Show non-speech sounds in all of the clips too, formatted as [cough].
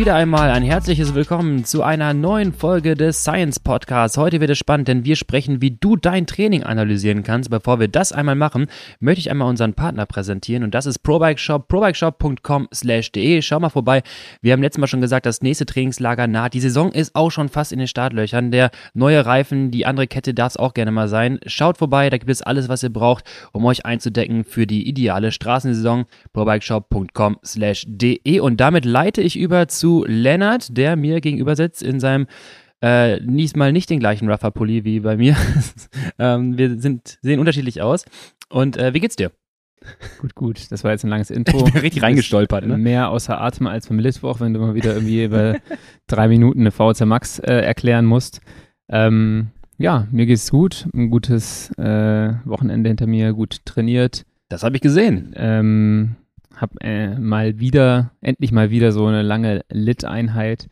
wieder einmal ein herzliches Willkommen zu einer neuen Folge des Science Podcasts. Heute wird es spannend, denn wir sprechen, wie du dein Training analysieren kannst. Bevor wir das einmal machen, möchte ich einmal unseren Partner präsentieren und das ist ProBike Shop, probikeshop.com/de. Schau mal vorbei. Wir haben letztes Mal schon gesagt, das nächste Trainingslager naht. Die Saison ist auch schon fast in den Startlöchern. Der neue Reifen, die andere Kette darf es auch gerne mal sein. Schaut vorbei, da gibt es alles, was ihr braucht, um euch einzudecken für die ideale Straßensaison. probikeshop.com/de und damit leite ich über zu Lennart, der mir gegenüber sitzt in seinem äh, diesmal nicht den gleichen Ruffer-Pulli wie bei mir. [laughs] ähm, wir sind, sehen unterschiedlich aus. Und äh, wie geht's dir? Gut, gut. Das war jetzt ein langes Intro. [laughs] Ich bin richtig reingestolpert, ne? Mehr außer Atem als beim Mittwoch, wenn du mal wieder irgendwie über [laughs] drei Minuten eine VZ Max äh, erklären musst. Ähm, ja, mir geht's gut. Ein gutes äh, Wochenende hinter mir, gut trainiert. Das habe ich gesehen. Ähm, hab äh, mal wieder, endlich mal wieder so eine lange Lit-Einheit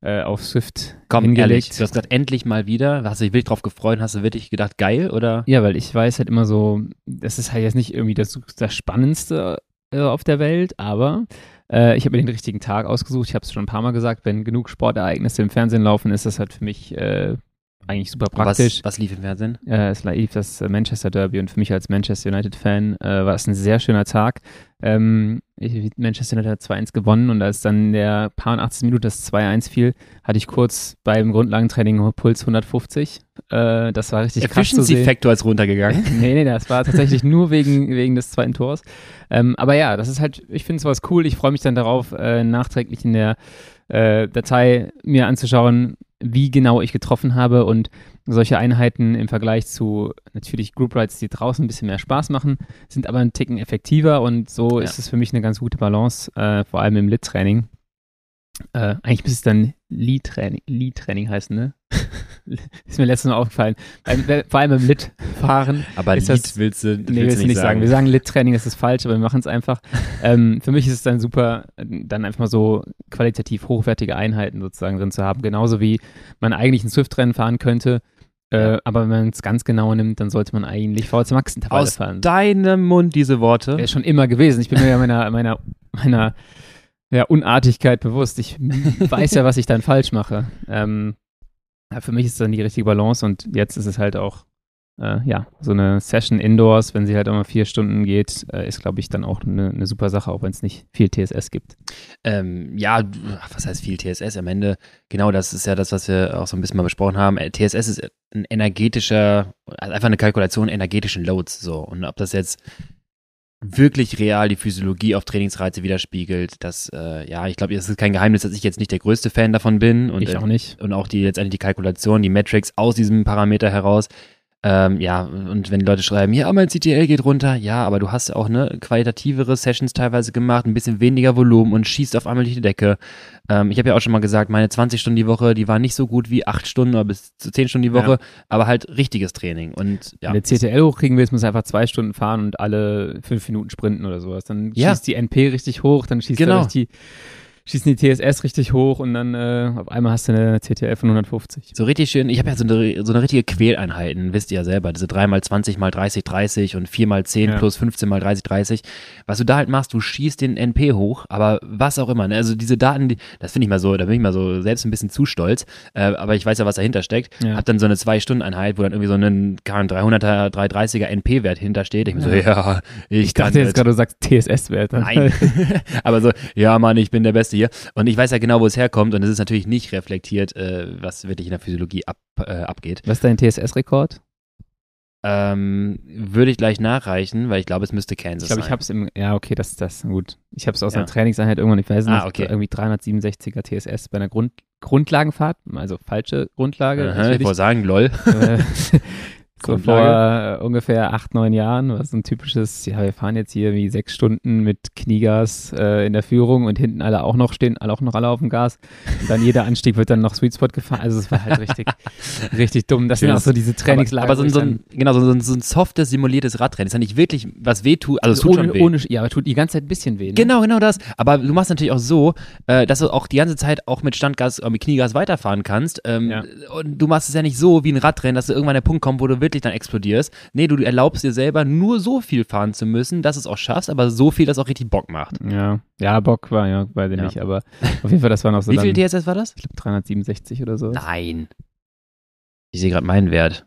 äh, auf Swift Komm, hingelegt. ehrlich, du hast gesagt, endlich mal wieder. Hast du dich wirklich drauf gefreut? Hast du wirklich gedacht, geil? Oder? Ja, weil ich weiß halt immer so, das ist halt jetzt nicht irgendwie das, das Spannendste äh, auf der Welt, aber äh, ich habe mir den richtigen Tag ausgesucht. Ich habe es schon ein paar Mal gesagt, wenn genug Sportereignisse im Fernsehen laufen, ist das halt für mich äh, eigentlich super praktisch. Was, was lief im Fernsehen? Äh, es lief das Manchester Derby und für mich als Manchester United-Fan äh, war es ein sehr schöner Tag. Ähm, ich, Manchester United hat 2-1 gewonnen und als dann der paar 80. Minute das 2-1 fiel, hatte ich kurz beim Grundlagentraining Puls 150. Äh, das war richtig krass zu sehen. Efficiency-Faktor ist runtergegangen. [laughs] nee, nee, das war tatsächlich [laughs] nur wegen, wegen des zweiten Tors. Ähm, aber ja, das ist halt, ich finde sowas cool. Ich freue mich dann darauf, äh, nachträglich in der äh, Datei mir anzuschauen, wie genau ich getroffen habe und solche Einheiten im Vergleich zu natürlich Group Rides, die draußen ein bisschen mehr Spaß machen, sind aber einen Ticken effektiver und so Ja. ist es für mich eine ganz gute Balance, äh, vor allem im Lit-Training. Äh, eigentlich müsste es dann Lead-Training Lead -Training heißen, ne? [laughs] ist mir letztes Mal aufgefallen. Vor allem im Lit-Fahren Aber Ist Lied das- willst du, Nee, willst willst du nicht sagen. sagen. Wir sagen Lit-Training, das ist falsch, aber wir machen es einfach. [laughs] ähm, für mich ist es dann super, dann einfach mal so qualitativ hochwertige Einheiten sozusagen drin zu haben. Genauso wie man eigentlich ein Swift-Rennen fahren könnte. Äh, aber wenn man es ganz genau nimmt, dann sollte man eigentlich VZ Max Intervalle Aus fahren. deinem Mund diese Worte. Wäre schon immer gewesen. Ich bin mir ja meiner, meiner, meiner ja, Unartigkeit bewusst. Ich weiß ja, was ich dann falsch mache. Ähm, ja, für mich ist dann die richtige Balance und jetzt ist es halt auch, äh, ja, so eine Session indoors, wenn sie halt immer vier Stunden geht, äh, ist, glaube ich, dann auch eine, eine super Sache, auch wenn es nicht viel TSS gibt. Ähm, ja, was heißt viel TSS? Am Ende, genau das ist ja das, was wir auch so ein bisschen mal besprochen haben. Äh, TSS ist ein energetischer, also einfach eine Kalkulation energetischen Loads. So. Und ob das jetzt wirklich real die Physiologie auf Trainingsreize widerspiegelt, das, äh, ja, ich glaube, es ist kein Geheimnis, dass ich jetzt nicht der größte Fan davon bin. Und, ich äh, auch nicht. und auch die letztendlich die Kalkulation, die Metrics aus diesem Parameter heraus. Ähm, ja, und wenn die Leute schreiben, ja, mein CTL geht runter, ja, aber du hast ja auch ne, qualitativere Sessions teilweise gemacht, ein bisschen weniger Volumen und schießt auf einmal durch die Decke. Ähm, ich habe ja auch schon mal gesagt, meine 20 Stunden die Woche, die waren nicht so gut wie 8 Stunden oder bis zu 10 Stunden die Woche, aber halt richtiges Training. Und ja, Wenn der CTL hochkriegen willst, muss einfach zwei Stunden fahren und alle fünf Minuten sprinten oder sowas. Dann Ja. schießt die NP richtig hoch, dann schießt Genau. er die, schießen die TSS richtig hoch und dann äh, auf einmal hast du eine CTL von 150. so richtig schön, ich habe ja so eine, so eine richtige Quäleinheiten, wisst ihr ja selber, diese 3x20 mal 30, 30 und 4x10 Ja. plus 15 mal 30, 30. Was du da halt machst, du schießt den NP hoch, aber was auch immer, ne? also diese Daten, die, das finde ich mal so, da bin ich mal so selbst ein bisschen zu stolz, äh, aber ich weiß ja, was dahinter steckt. Ja. Hab dann so eine 2-Stunden-Einheit, wo dann irgendwie so ein kein 300er, 330er NP-Wert hintersteht. Ich mir so, ja, ich, Ich dachte jetzt gerade, du sagst TSS-Werte. Nein. [laughs] Aber so, ja, Mann, ich bin der Beste hier. Und ich weiß ja genau, wo es herkommt. Und es ist natürlich nicht reflektiert, äh, was wirklich in der Physiologie ab, äh, abgeht. Was ist dein TSS-Rekord? Ähm, würde ich gleich nachreichen, weil ich glaube, es müsste Kansas Ich glaube, ich sein. habe es im, ja, okay, das, das, gut. Ich habe es aus Ja. einer Trainingseinheit irgendwann, ich weiß nicht, Ah, okay. irgendwie 367er TSS bei einer Grund, Grundlagenfahrt, also falsche Grundlage. Aha, ich wollte sagen, lol. Äh, [laughs] [laughs] so vor äh, ungefähr acht, neun Jahren, was so ein typisches, ja, wir fahren jetzt hier wie sechs Stunden mit Kniegas äh, in der Führung und hinten alle auch noch stehen, alle auch noch alle auf dem Gas. Und dann jeder Anstieg wird dann noch Sweet Spot gefahren. Also es war halt richtig, [laughs] richtig dumm. Das sind auch so diese Trainingslager. aber, aber so, ein, ich so ein, genau, so ein, so ein softes, simuliertes Radrennen. ist ja nicht wirklich was weh tut, also es tut ohne, schon weh. ohne, ja, aber tut die ganze Zeit ein bisschen weh. Ne? Genau, genau das. Aber du machst natürlich auch so, äh, dass du auch die ganze Zeit auch mit Standgas, äh, mit Kniegas weiterfahren kannst. Ähm, Ja. Und du machst es ja nicht so wie ein Radrennen, dass du irgendwann an der Punkt kommst, wo du wirklich wirklich dann explodierst. Nee, du erlaubst dir selber nur so viel fahren zu müssen, dass es auch schaffst, aber so viel, dass es auch richtig Bock macht. Ja, ja, Bock war ja, weiß ich Ja. nicht, aber auf jeden Fall, das war noch so Wie viel DSS war das? ich glaube 367 oder so. Nein. Ich sehe gerade meinen Wert.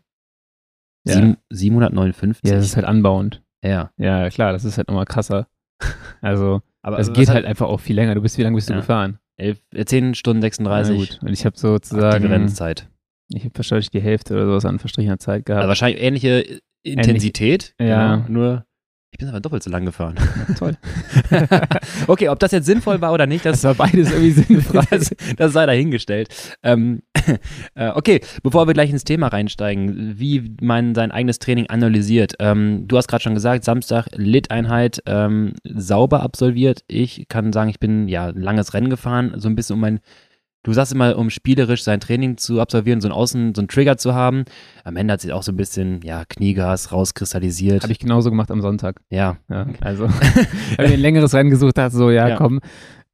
Ja. Sieben, 759. Ja, das ist halt anbauend. ja. Ja, klar, das ist halt nochmal krasser. [laughs] Also, Aber es geht halt einfach auch viel länger. Du bist, wie lange bist du Ja. gefahren? elf, äh, 10 Stunden 36. Na gut. Und ich habe Aktive sozusagen, Rennzeit. Ich habe wahrscheinlich die Hälfte oder sowas an verstrichener Zeit gehabt. Also wahrscheinlich ähnliche Intensität. Ja. Genau, nur ich bin aber doppelt so lang gefahren. Toll. [laughs] okay, ob das jetzt sinnvoll war oder nicht, das, Das war beides irgendwie [laughs] sinnfrei. das, das sei dahingestellt. Ähm, [laughs] äh, okay, bevor wir gleich ins Thema reinsteigen, wie man sein eigenes Training analysiert. Ähm, du hast gerade schon gesagt, Samstag Lit-Einheit ähm, sauber absolviert. Ich kann sagen, ich bin ja langes Rennen gefahren, so ein bisschen um mein Du sagst immer, um spielerisch sein Training zu absolvieren, so einen Außen, so einen Trigger zu haben. Am Ende hat sich auch so ein bisschen, ja, Kniegas rauskristallisiert. Habe ich genauso gemacht am Sonntag. ja, Ja, also, [laughs] habe ich ein längeres Rennen gesucht, dachte so, ja, Ja. komm,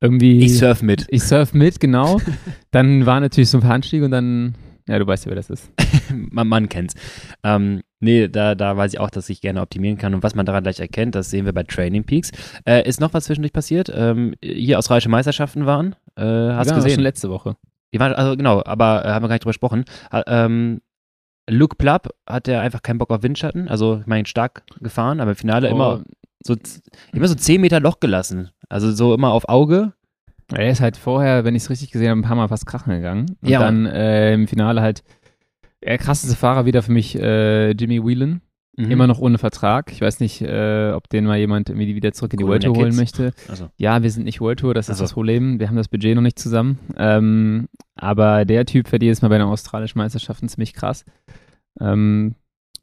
irgendwie. ich surf mit. Ich surf mit, genau. [laughs] Dann war natürlich so ein paar Anstiege und dann, ja, du weißt ja, wer das ist. [laughs] man, man kennt's. Ähm, nee, da, da weiß ich auch, dass ich gerne optimieren kann. Und was man daran gleich erkennt, das sehen wir bei Training Peaks. Äh, ist noch was zwischendurch passiert? Ähm, hier australische Meisterschaften waren. Äh, hast du aber gesehen? schon letzte Woche. Die waren, also genau, aber äh, haben wir gar nicht drüber gesprochen. Ha, ähm, Luke Plapp hat ja einfach keinen Bock auf Windschatten. Also, ich meine, stark gefahren, aber im Finale immer, Oh, so, z- immer so 10 Meter Loch gelassen. Also so immer auf Auge. Er ist halt vorher, wenn ich es richtig gesehen habe, ein paar Mal fast krachen gegangen. Und Ja, dann äh, im Finale halt, der krasseste Fahrer wieder für mich, äh, Jimmy Whelan. Mhm. Immer noch ohne Vertrag. Ich weiß nicht, äh, ob den mal jemand irgendwie wieder zurück in die World Tour holen möchte. Also, Ja, wir sind nicht World Tour, das ist Also. das Problem. Wir haben das Budget noch nicht zusammen. Ähm, aber der Typ verdient jetzt mal bei den australischen Meisterschaften ziemlich krass. Ähm,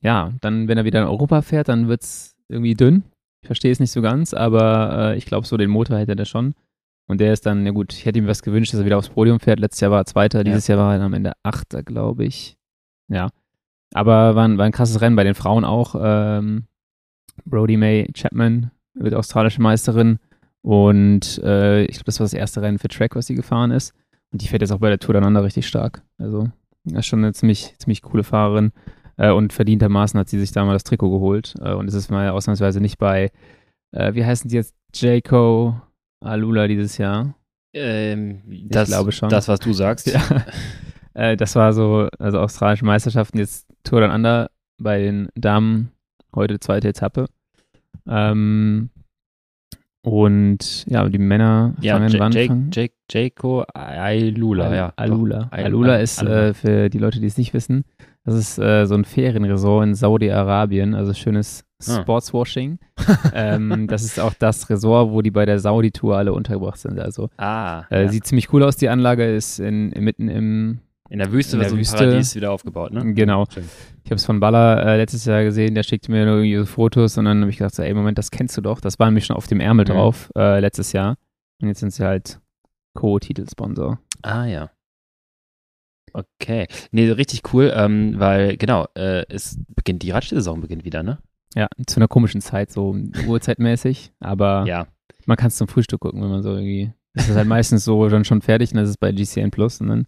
ja, dann, wenn er wieder in Europa fährt, dann wird es irgendwie dünn. Ich verstehe es nicht so ganz, aber äh, ich glaube, so den Motor hätte er schon. Und der ist dann, ja gut, ich hätte ihm was gewünscht, dass er wieder aufs Podium fährt. Letztes Jahr war er Zweiter, dieses Jahr war er am Ende Achter, glaube ich. Ja. Aber war ein, war ein krasses Rennen bei den Frauen auch. Ähm, Brody May Chapman wird australische Meisterin. Und äh, ich glaube, das war das erste Rennen für Track, was sie gefahren ist. Und die fährt jetzt auch bei der Tour Down richtig stark. Also, das ist schon eine ziemlich, ziemlich coole Fahrerin. Äh, und verdientermaßen hat sie sich da mal das Trikot geholt. Äh, und es ist mal ausnahmsweise nicht bei, äh, wie heißen die jetzt? Jayco Alula dieses Jahr. ähm, das, glaube schon. Das, was du sagst. Ja. [laughs] äh, das war so, also australische Meisterschaften, jetzt Tour Down Under bei den Damen, heute zweite Etappe. Ähm, und ja, die Männer Ja, fangen wann Jake, fangen? Jake, Jaco Ailula, ja. Alula. Al- Alula Al- ist Alula. äh, für die Leute, die es nicht wissen, das ist äh, so ein Ferienresort in Saudi-Arabien, also schönes. Sportswashing. ähm, das ist auch das Resort, wo die bei der Saudi-Tour alle untergebracht sind. Also Ah, äh, ja. sieht ziemlich cool aus. Die Anlage ist in, mitten im in der Wüste in der so Wüste. Paradies wieder aufgebaut, ne? Genau. Schön. Ich habe es von Baller äh, letztes Jahr gesehen, der schickte mir nur irgendwie so Fotos und dann habe ich gedacht, so, ey, Moment, das kennst du doch. Das war nämlich schon auf dem Ärmel Mhm. drauf äh, letztes Jahr. Und jetzt sind sie halt Co-Titelsponsor. Ah, ja. Okay. Nee, richtig cool, ähm, weil, genau, äh, es beginnt, die Radsaison beginnt wieder, ne? Ja, zu einer komischen Zeit, so uhrzeitmäßig. Aber Ja. man kann es zum Frühstück gucken, wenn man so irgendwie. Das ist halt meistens so dann schon fertig und das ist bei GCN Plus und dann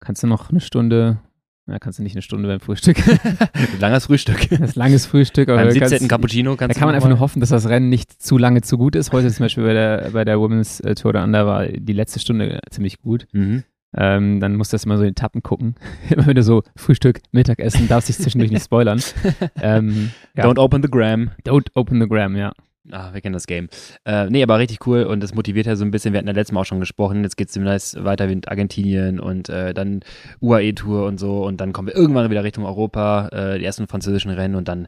kannst du noch eine Stunde. Ja, kannst du nicht eine Stunde beim Frühstück. [laughs] Langes Frühstück. [laughs] Das ist langes Frühstück. aber Beim du kannst- 17. Cappuccino Da kannst kann man du einfach nur hoffen, dass das Rennen nicht zu lange zu gut ist. Heute zum Beispiel bei der, bei der Women's äh, Tour Down Under war die letzte Stunde ziemlich gut. Mhm. Ähm, dann musst du das immer so in Etappen gucken. [laughs] immer wieder so Frühstück, Mittagessen, darfst dich zwischendurch nicht spoilern. [laughs] Ähm, ja. Don't open the gram. Don't open the gram, ja. Ah, wir kennen das Game. Äh, nee, aber richtig cool und das motiviert ja so ein bisschen. Wir hatten ja letztes Mal auch schon gesprochen. Jetzt geht es demnächst weiter mit Argentinien und äh, dann UAE-Tour und so. Und dann kommen wir irgendwann wieder Richtung Europa, äh, die ersten französischen Rennen und dann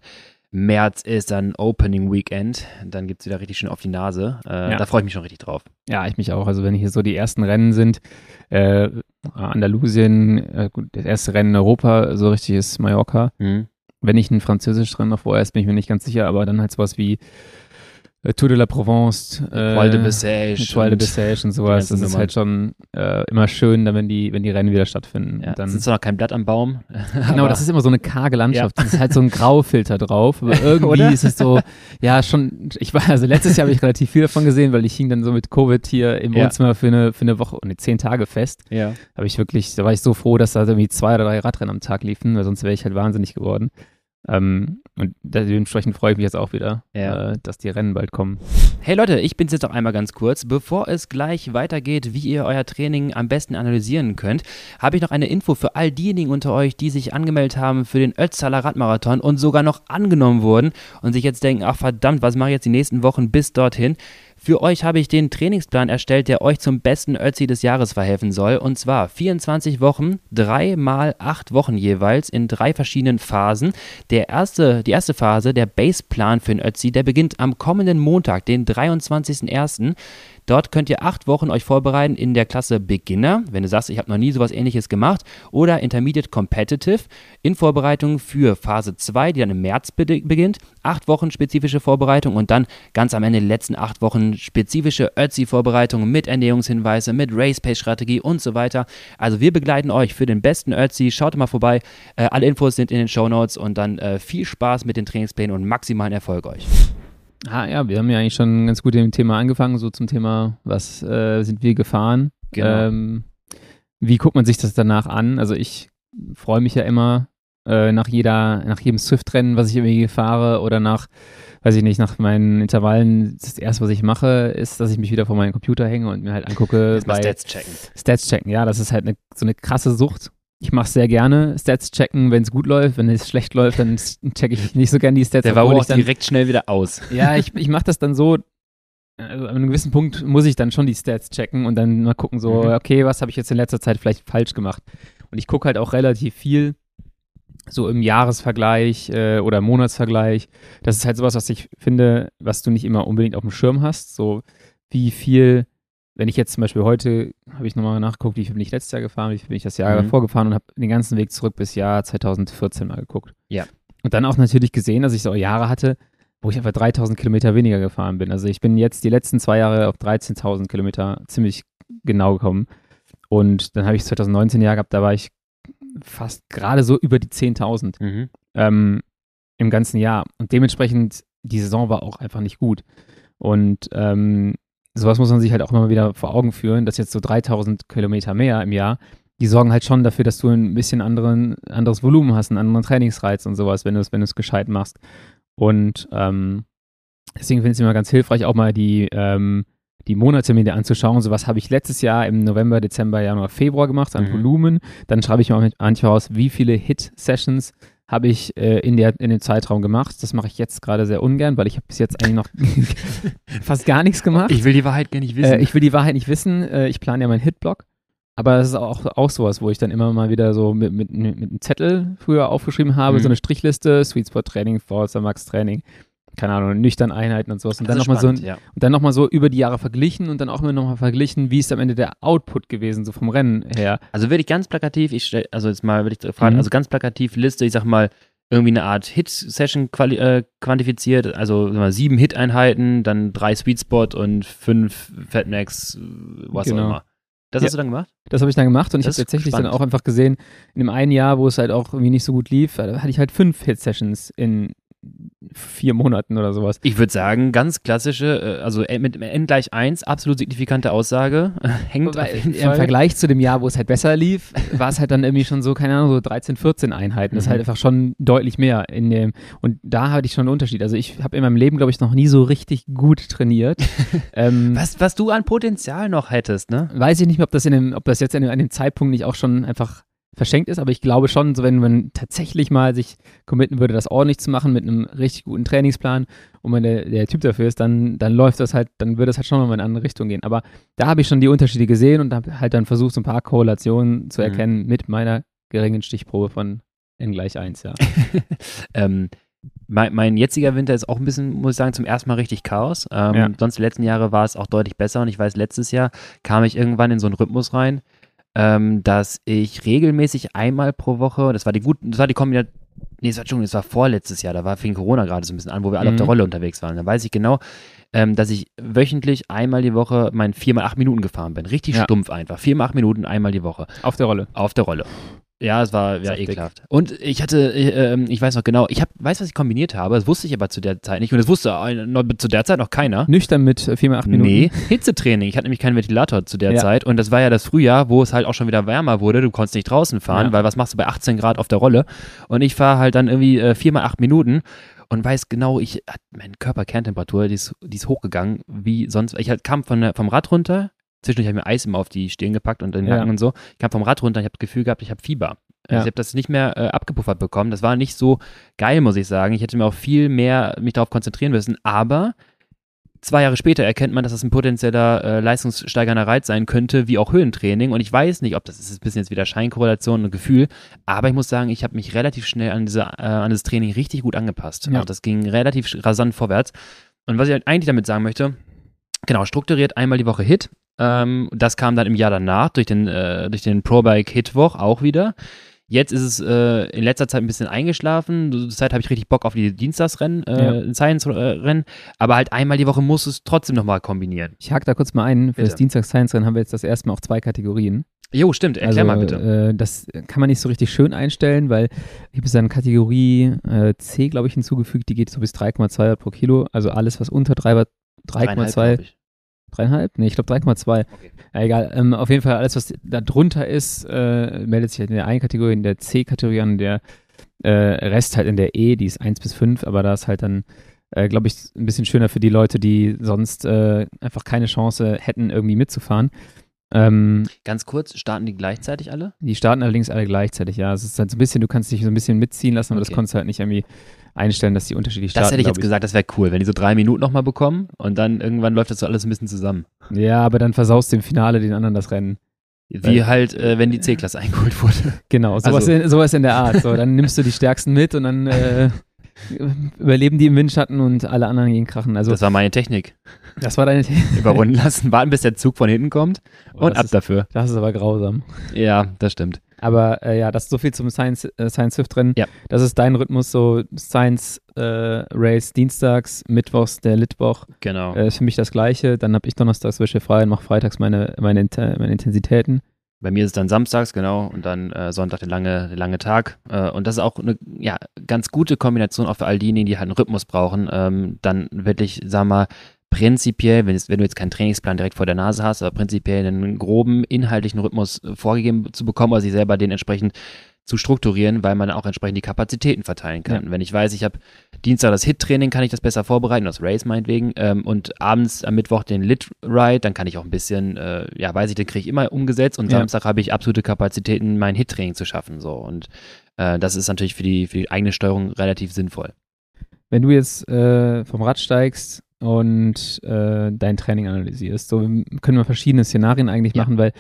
März ist dann Opening Weekend. Dann gibt es wieder richtig schön auf die Nase. Äh, Ja. Da freue ich mich schon richtig drauf. Ja, ich mich auch. Also wenn hier so die ersten Rennen sind, äh, Andalusien, äh, gut, das erste Rennen in Europa, so richtig ist Mallorca. Mhm. Wenn nicht ein französisches Rennen noch vorher ist, bin ich mir nicht ganz sicher, aber dann halt sowas wie Tour de la Provence, äh, Val de Bessèges Toile de und Bessèges und sowas. Das ist Nummern. halt schon äh, immer schön, dann, wenn die, wenn die Rennen wieder stattfinden. Ja, dann, ist zwar noch kein Blatt am Baum. [laughs] genau, das ist immer so eine karge Landschaft. Das ist halt so ein Graufilter drauf. Aber [laughs] irgendwie ist es so, ja, schon, ich war, also letztes Jahr habe ich relativ viel davon gesehen, weil ich hing dann so mit Covid hier im Ja. Wohnzimmer für eine, für eine Woche, ne, zehn Tage fest. Ja. habe ich wirklich, da war ich so froh, dass da irgendwie zwei oder drei Radrennen am Tag liefen, weil sonst wäre ich halt wahnsinnig geworden. Ähm, und dementsprechend freue ich mich jetzt auch wieder, Ja. äh, dass die Rennen bald kommen. Hey Leute, ich bin's jetzt noch einmal ganz kurz. Bevor es gleich weitergeht, wie ihr euer Training am besten analysieren könnt, habe ich noch eine Info für all diejenigen unter euch, die sich angemeldet haben für den Ötztaler Radmarathon und sogar noch angenommen wurden und sich jetzt denken, ach verdammt, was mache ich jetzt die nächsten Wochen bis dorthin? Für euch habe ich den Trainingsplan erstellt, der euch zum besten Ötzi des Jahres verhelfen soll. Und zwar 24 Wochen, drei mal acht Wochen jeweils in drei verschiedenen Phasen. Der erste, die erste Phase, der Baseplan für den Ötzi, der beginnt am kommenden Montag, den 23.01. Dort könnt ihr acht Wochen euch vorbereiten in der Klasse Beginner, wenn du sagst, ich habe noch nie sowas ähnliches gemacht, oder Intermediate Competitive in Vorbereitung für Phase 2, die dann im März be beginnt. Acht Wochen spezifische Vorbereitung und dann ganz am Ende die letzten acht Wochen spezifische Ötzi-Vorbereitung mit Ernährungshinweise, mit Race-Pace-Strategie und so weiter. Also wir begleiten euch für den besten Ötzi. Schaut mal vorbei. Äh, alle Infos sind in den Show Notes und dann äh, viel Spaß mit den Trainingsplänen und maximalen Erfolg euch. Ah ja, wir haben ja eigentlich schon ganz gut mit dem Thema angefangen, so zum Thema, was äh, sind wir gefahren? Genau. Ähm, wie guckt man sich das danach an? Also ich freue mich ja immer äh, nach jeder, nach jedem Swift-Rennen, was ich irgendwie fahre oder nach, weiß ich nicht, nach meinen Intervallen. Das erste, was ich mache, ist, dass ich mich wieder vor meinen Computer hänge und mir halt angucke bei Stats checken. Stats checken. Ja, das ist halt eine, so eine krasse Sucht. Ich mache sehr gerne Stats checken, wenn es gut läuft. Wenn es schlecht läuft, dann [laughs] checke ich nicht so gerne die Stats. Der war wohl direkt schnell wieder aus. ja, ich, ich mache das dann so, also an einem gewissen Punkt muss ich dann schon die Stats checken und dann mal gucken, so, Mhm. okay, was habe ich jetzt in letzter Zeit vielleicht falsch gemacht? Und ich gucke halt auch relativ viel, so im Jahresvergleich äh, oder Monatsvergleich. Das ist halt sowas, was ich finde, was du nicht immer unbedingt auf dem Schirm hast. So, wie viel, wenn ich jetzt zum Beispiel heute, habe ich nochmal nachgeguckt, wie viel bin ich letztes Jahr gefahren, wie viel bin ich das Jahr Mhm. davor gefahren und habe den ganzen Weg zurück bis Jahr 2014 mal geguckt. Ja. Und dann auch natürlich gesehen, dass ich so Jahre hatte, wo ich einfach 3000 Kilometer weniger gefahren bin. Also ich bin jetzt die letzten zwei Jahre auf 13.000 Kilometer ziemlich genau gekommen. Und dann habe ich 2019 Jahr gehabt, da war ich fast gerade so über die 10.000 Mhm. ähm, im ganzen Jahr. Und dementsprechend, die Saison war auch einfach nicht gut. Und ähm, sowas muss man sich halt auch immer wieder vor Augen führen, dass jetzt so 3000 Kilometer mehr im Jahr, die sorgen halt schon dafür, dass du ein bisschen anderen, anderes Volumen hast, einen anderen Trainingsreiz und sowas, wenn du es wenn du es gescheit machst. Und ähm, deswegen finde ich es immer ganz hilfreich, auch mal die, ähm, die Monate mir anzuschauen. So was habe ich letztes Jahr im November, Dezember, Januar, Februar gemacht an Mhm. Volumen. Dann schreibe ich mir manchmal aus, wie viele Hit-Sessions habe ich äh, in, der, in dem Zeitraum gemacht. Das mache ich jetzt gerade sehr ungern, weil ich habe bis jetzt eigentlich noch [laughs] fast gar nichts gemacht. Ich will die Wahrheit gar nicht wissen. Äh, ich will die Wahrheit nicht wissen. Äh, ich plane ja meinen Hitblock. Aber das ist auch, auch sowas, wo ich dann immer mal wieder so mit, mit, mit einem Zettel früher aufgeschrieben habe, Mhm. so eine Strichliste, Sweet Spot Training, Forza Max Training, keine Ahnung, nüchtern Einheiten und sowas. Und dann Das ist nochmal so, ein- ja. und dann noch mal so über die Jahre verglichen und dann auch immer nochmal verglichen, wie ist am Ende der Output gewesen, so vom Rennen her. Also würde ich ganz plakativ, ich stell, also jetzt mal würde ich fragen, Mhm. also ganz plakativ Liste, ich sag mal, irgendwie eine Art Hit-Session äh, quantifiziert, also mal, sieben Hit-Einheiten, dann drei Sweet Spot und fünf Fatmax, äh, was Genau. auch immer. Das Ja. hast du dann gemacht? Das habe ich dann gemacht und ich habe Das tatsächlich spannend. dann auch einfach gesehen, in dem einen Jahr, wo es halt auch irgendwie nicht so gut lief, da hatte ich halt fünf Hit-Sessions in vier Monaten oder sowas. Ich würde sagen, ganz klassische, äh, also äh, mit N gleich 1, absolut signifikante Aussage. [laughs] Hängt jeden Im. Vergleich zu dem Jahr, wo es halt besser lief, [laughs] war es halt dann irgendwie schon so, keine Ahnung, so 13, 14 Einheiten. Das ist Mhm. halt einfach schon deutlich mehr in dem. Und da hatte ich schon einen Unterschied. Also ich habe in meinem Leben, glaube ich, noch nie so richtig gut trainiert. [laughs] ähm, Was, was du an Potenzial noch hättest, ne? weiß ich nicht mehr, ob das, in dem, ob das jetzt dem, an dem Zeitpunkt nicht auch schon einfach verschenkt ist, aber ich glaube schon, so wenn man tatsächlich mal sich committen würde, das ordentlich zu machen mit einem richtig guten Trainingsplan und man der, der Typ dafür ist, dann, dann läuft das halt, dann würde es halt schon mal in eine andere Richtung gehen. Aber da habe ich schon die Unterschiede gesehen und habe halt dann versucht, so ein paar Korrelationen zu Mhm. erkennen mit meiner geringen Stichprobe von n gleich 1, ja. [laughs] Ähm, mein, mein jetziger Winter ist auch ein bisschen, muss ich sagen, zum ersten Mal richtig Chaos. Ähm, Ja. Sonst die letzten Jahre war es auch deutlich besser und ich weiß, letztes Jahr kam ich irgendwann in so einen Rhythmus rein, ähm, dass ich regelmäßig einmal pro Woche, das war die gut, das war die Kombination, nee, das war, Entschuldigung, das war vorletztes Jahr, da war fing Corona gerade so ein bisschen an, wo wir alle auf Mhm. der Rolle unterwegs waren. Da weiß ich genau, ähm, dass ich wöchentlich einmal die Woche mein 4 mal 8 Minuten gefahren bin. Richtig Ja. stumpf einfach. 4 mal 8 Minuten einmal die Woche Auf der Rolle. auf der Rolle. Ja, es war ja ekelhaft. Und ich hatte, äh, ähm, ich weiß noch genau, ich hab, weiß, was ich kombiniert habe, das wusste ich aber zu der Zeit nicht und das wusste äh, zu der Zeit noch keiner. Nüchtern mit äh, 4 mal 8 Minuten. Nee, Hitzetraining. Ich hatte nämlich keinen Ventilator zu der Ja. Zeit und das war ja das Frühjahr, wo es halt auch schon wieder wärmer wurde. Du konntest nicht draußen fahren, Ja. weil was machst du bei 18 Grad auf der Rolle? Und ich fahre halt dann irgendwie äh, vier mal acht Minuten und weiß genau, ich, meine Körperkerntemperatur, die ist, die ist hochgegangen, wie sonst. Ich halt kam von, vom Rad runter, zwischendurch habe ich mir Eis immer auf die Stirn gepackt und den Ja. Nacken und so. Ich kam vom Rad runter, ich habe das Gefühl gehabt, ich habe Fieber. Ja. Ich habe das nicht mehr äh, abgepuffert bekommen. Das war nicht so geil, muss ich sagen. Ich hätte mir auch viel mehr mich darauf konzentrieren müssen. Aber zwei Jahre später erkennt man, dass das ein potenzieller äh, leistungssteigernder Reiz sein könnte, wie auch Höhentraining. Und ich weiß nicht, ob das ist ein bisschen jetzt wieder Scheinkorrelation und Gefühl. Aber ich muss sagen, ich habe mich relativ schnell an, diese, äh, an das Training richtig gut angepasst. Ja. Also das ging relativ rasant vorwärts. Und was ich halt eigentlich damit sagen möchte, genau, strukturiert einmal die Woche Hit. Ähm, das kam dann im Jahr danach durch den, äh, durch den ProBike Hitwoch auch wieder. Jetzt ist es äh, in letzter Zeit ein bisschen eingeschlafen. Zur Zeit habe ich richtig Bock auf die Dienstagsrennen, äh, Science-Rennen. Aber halt einmal die Woche muss es trotzdem nochmal kombinieren. Ich hake da kurz mal ein. Für Bitte. das Dienstags-Science-Rennen haben wir jetzt das erste Mal auch zwei Kategorien. Jo, stimmt. Erklär mal bitte. Äh, das kann man nicht so richtig schön einstellen, weil ich habe dann Kategorie äh, C, glaube ich, hinzugefügt. Die geht so bis 3,2 Watt pro Kilo. Also alles, was unter 3 Watt, Dreieinhalb, 3,2, glaub ich. Dreieinhalb? Nee, ich glaube 3,2. Okay. Ja, egal. Ähm, auf jeden Fall alles, was da drunter ist, äh, meldet sich halt in der einen Kategorie, in der C-Kategorie an, der äh, Rest halt in der E, die ist 1 bis 5, aber da ist halt dann, äh, glaube ich, ein bisschen schöner für die Leute, die sonst äh, einfach keine Chance hätten, irgendwie mitzufahren. Ähm, Ganz kurz, starten die gleichzeitig alle? die starten allerdings alle gleichzeitig, ja. Es ist halt so ein bisschen, du kannst dich so ein bisschen mitziehen lassen, aber Okay. das konntest du halt nicht irgendwie einstellen, dass die unterschiedlich Das starten. hätte ich jetzt glaub gesagt, das wäre cool, wenn die so drei Minuten nochmal bekommen und dann irgendwann läuft das so alles ein bisschen zusammen. Ja, aber dann versaust du im Finale den anderen das Rennen. Wie Weil- halt, äh, wenn die C-Klasse [laughs] eingeholt wurde. Genau, sowas, Also- in, sowas in der Art. So, dann nimmst du die Stärksten mit und dann äh, überleben die im Windschatten und alle anderen gehen krachen. Also Das war meine Technik. das war deine Überrunden lassen, warten, bis der Zug von hinten kommt und das ab ist, dafür. Das ist aber grausam. Ja, das stimmt. Aber äh, ja, das ist so viel zum Science, äh, Science Swift Rennen. Ja. Das ist dein Rhythmus, so Science äh, Race dienstags, mittwochs der Litwoch. Genau. Äh, ist für mich das Gleiche. Dann habe ich donnerstags welche frei und mache freitags meine, meine, meine Intensitäten. Bei mir ist es dann samstags, genau, und dann äh, Sonntag der lange, der lange Tag. Äh, und das ist auch eine ja, ganz gute Kombination auch für all diejenigen, die halt einen Rhythmus brauchen. Ähm, dann wirklich, sag mal, prinzipiell, wenn, es, wenn du jetzt keinen Trainingsplan direkt vor der Nase hast, aber prinzipiell einen groben inhaltlichen Rhythmus äh, vorgegeben zu bekommen, oder sich selber den entsprechend zu strukturieren, weil man auch entsprechend die Kapazitäten verteilen kann. Wenn ich weiß, ich habe Dienstag das Hit-Training, kann ich das besser vorbereiten, das Race meinetwegen, ähm, und abends am Mittwoch den Lit-Ride, dann kann ich auch ein bisschen, äh, ja, weiß ich, den kriege ich immer umgesetzt und Ja. Samstag habe ich absolute Kapazitäten, mein Hit-Training zu schaffen, so. Und äh, das ist natürlich für die, für die eigene Steuerung relativ sinnvoll. Wenn du jetzt äh, vom Rad steigst und äh, dein Training analysierst, so können wir verschiedene Szenarien eigentlich Ja. machen, weil,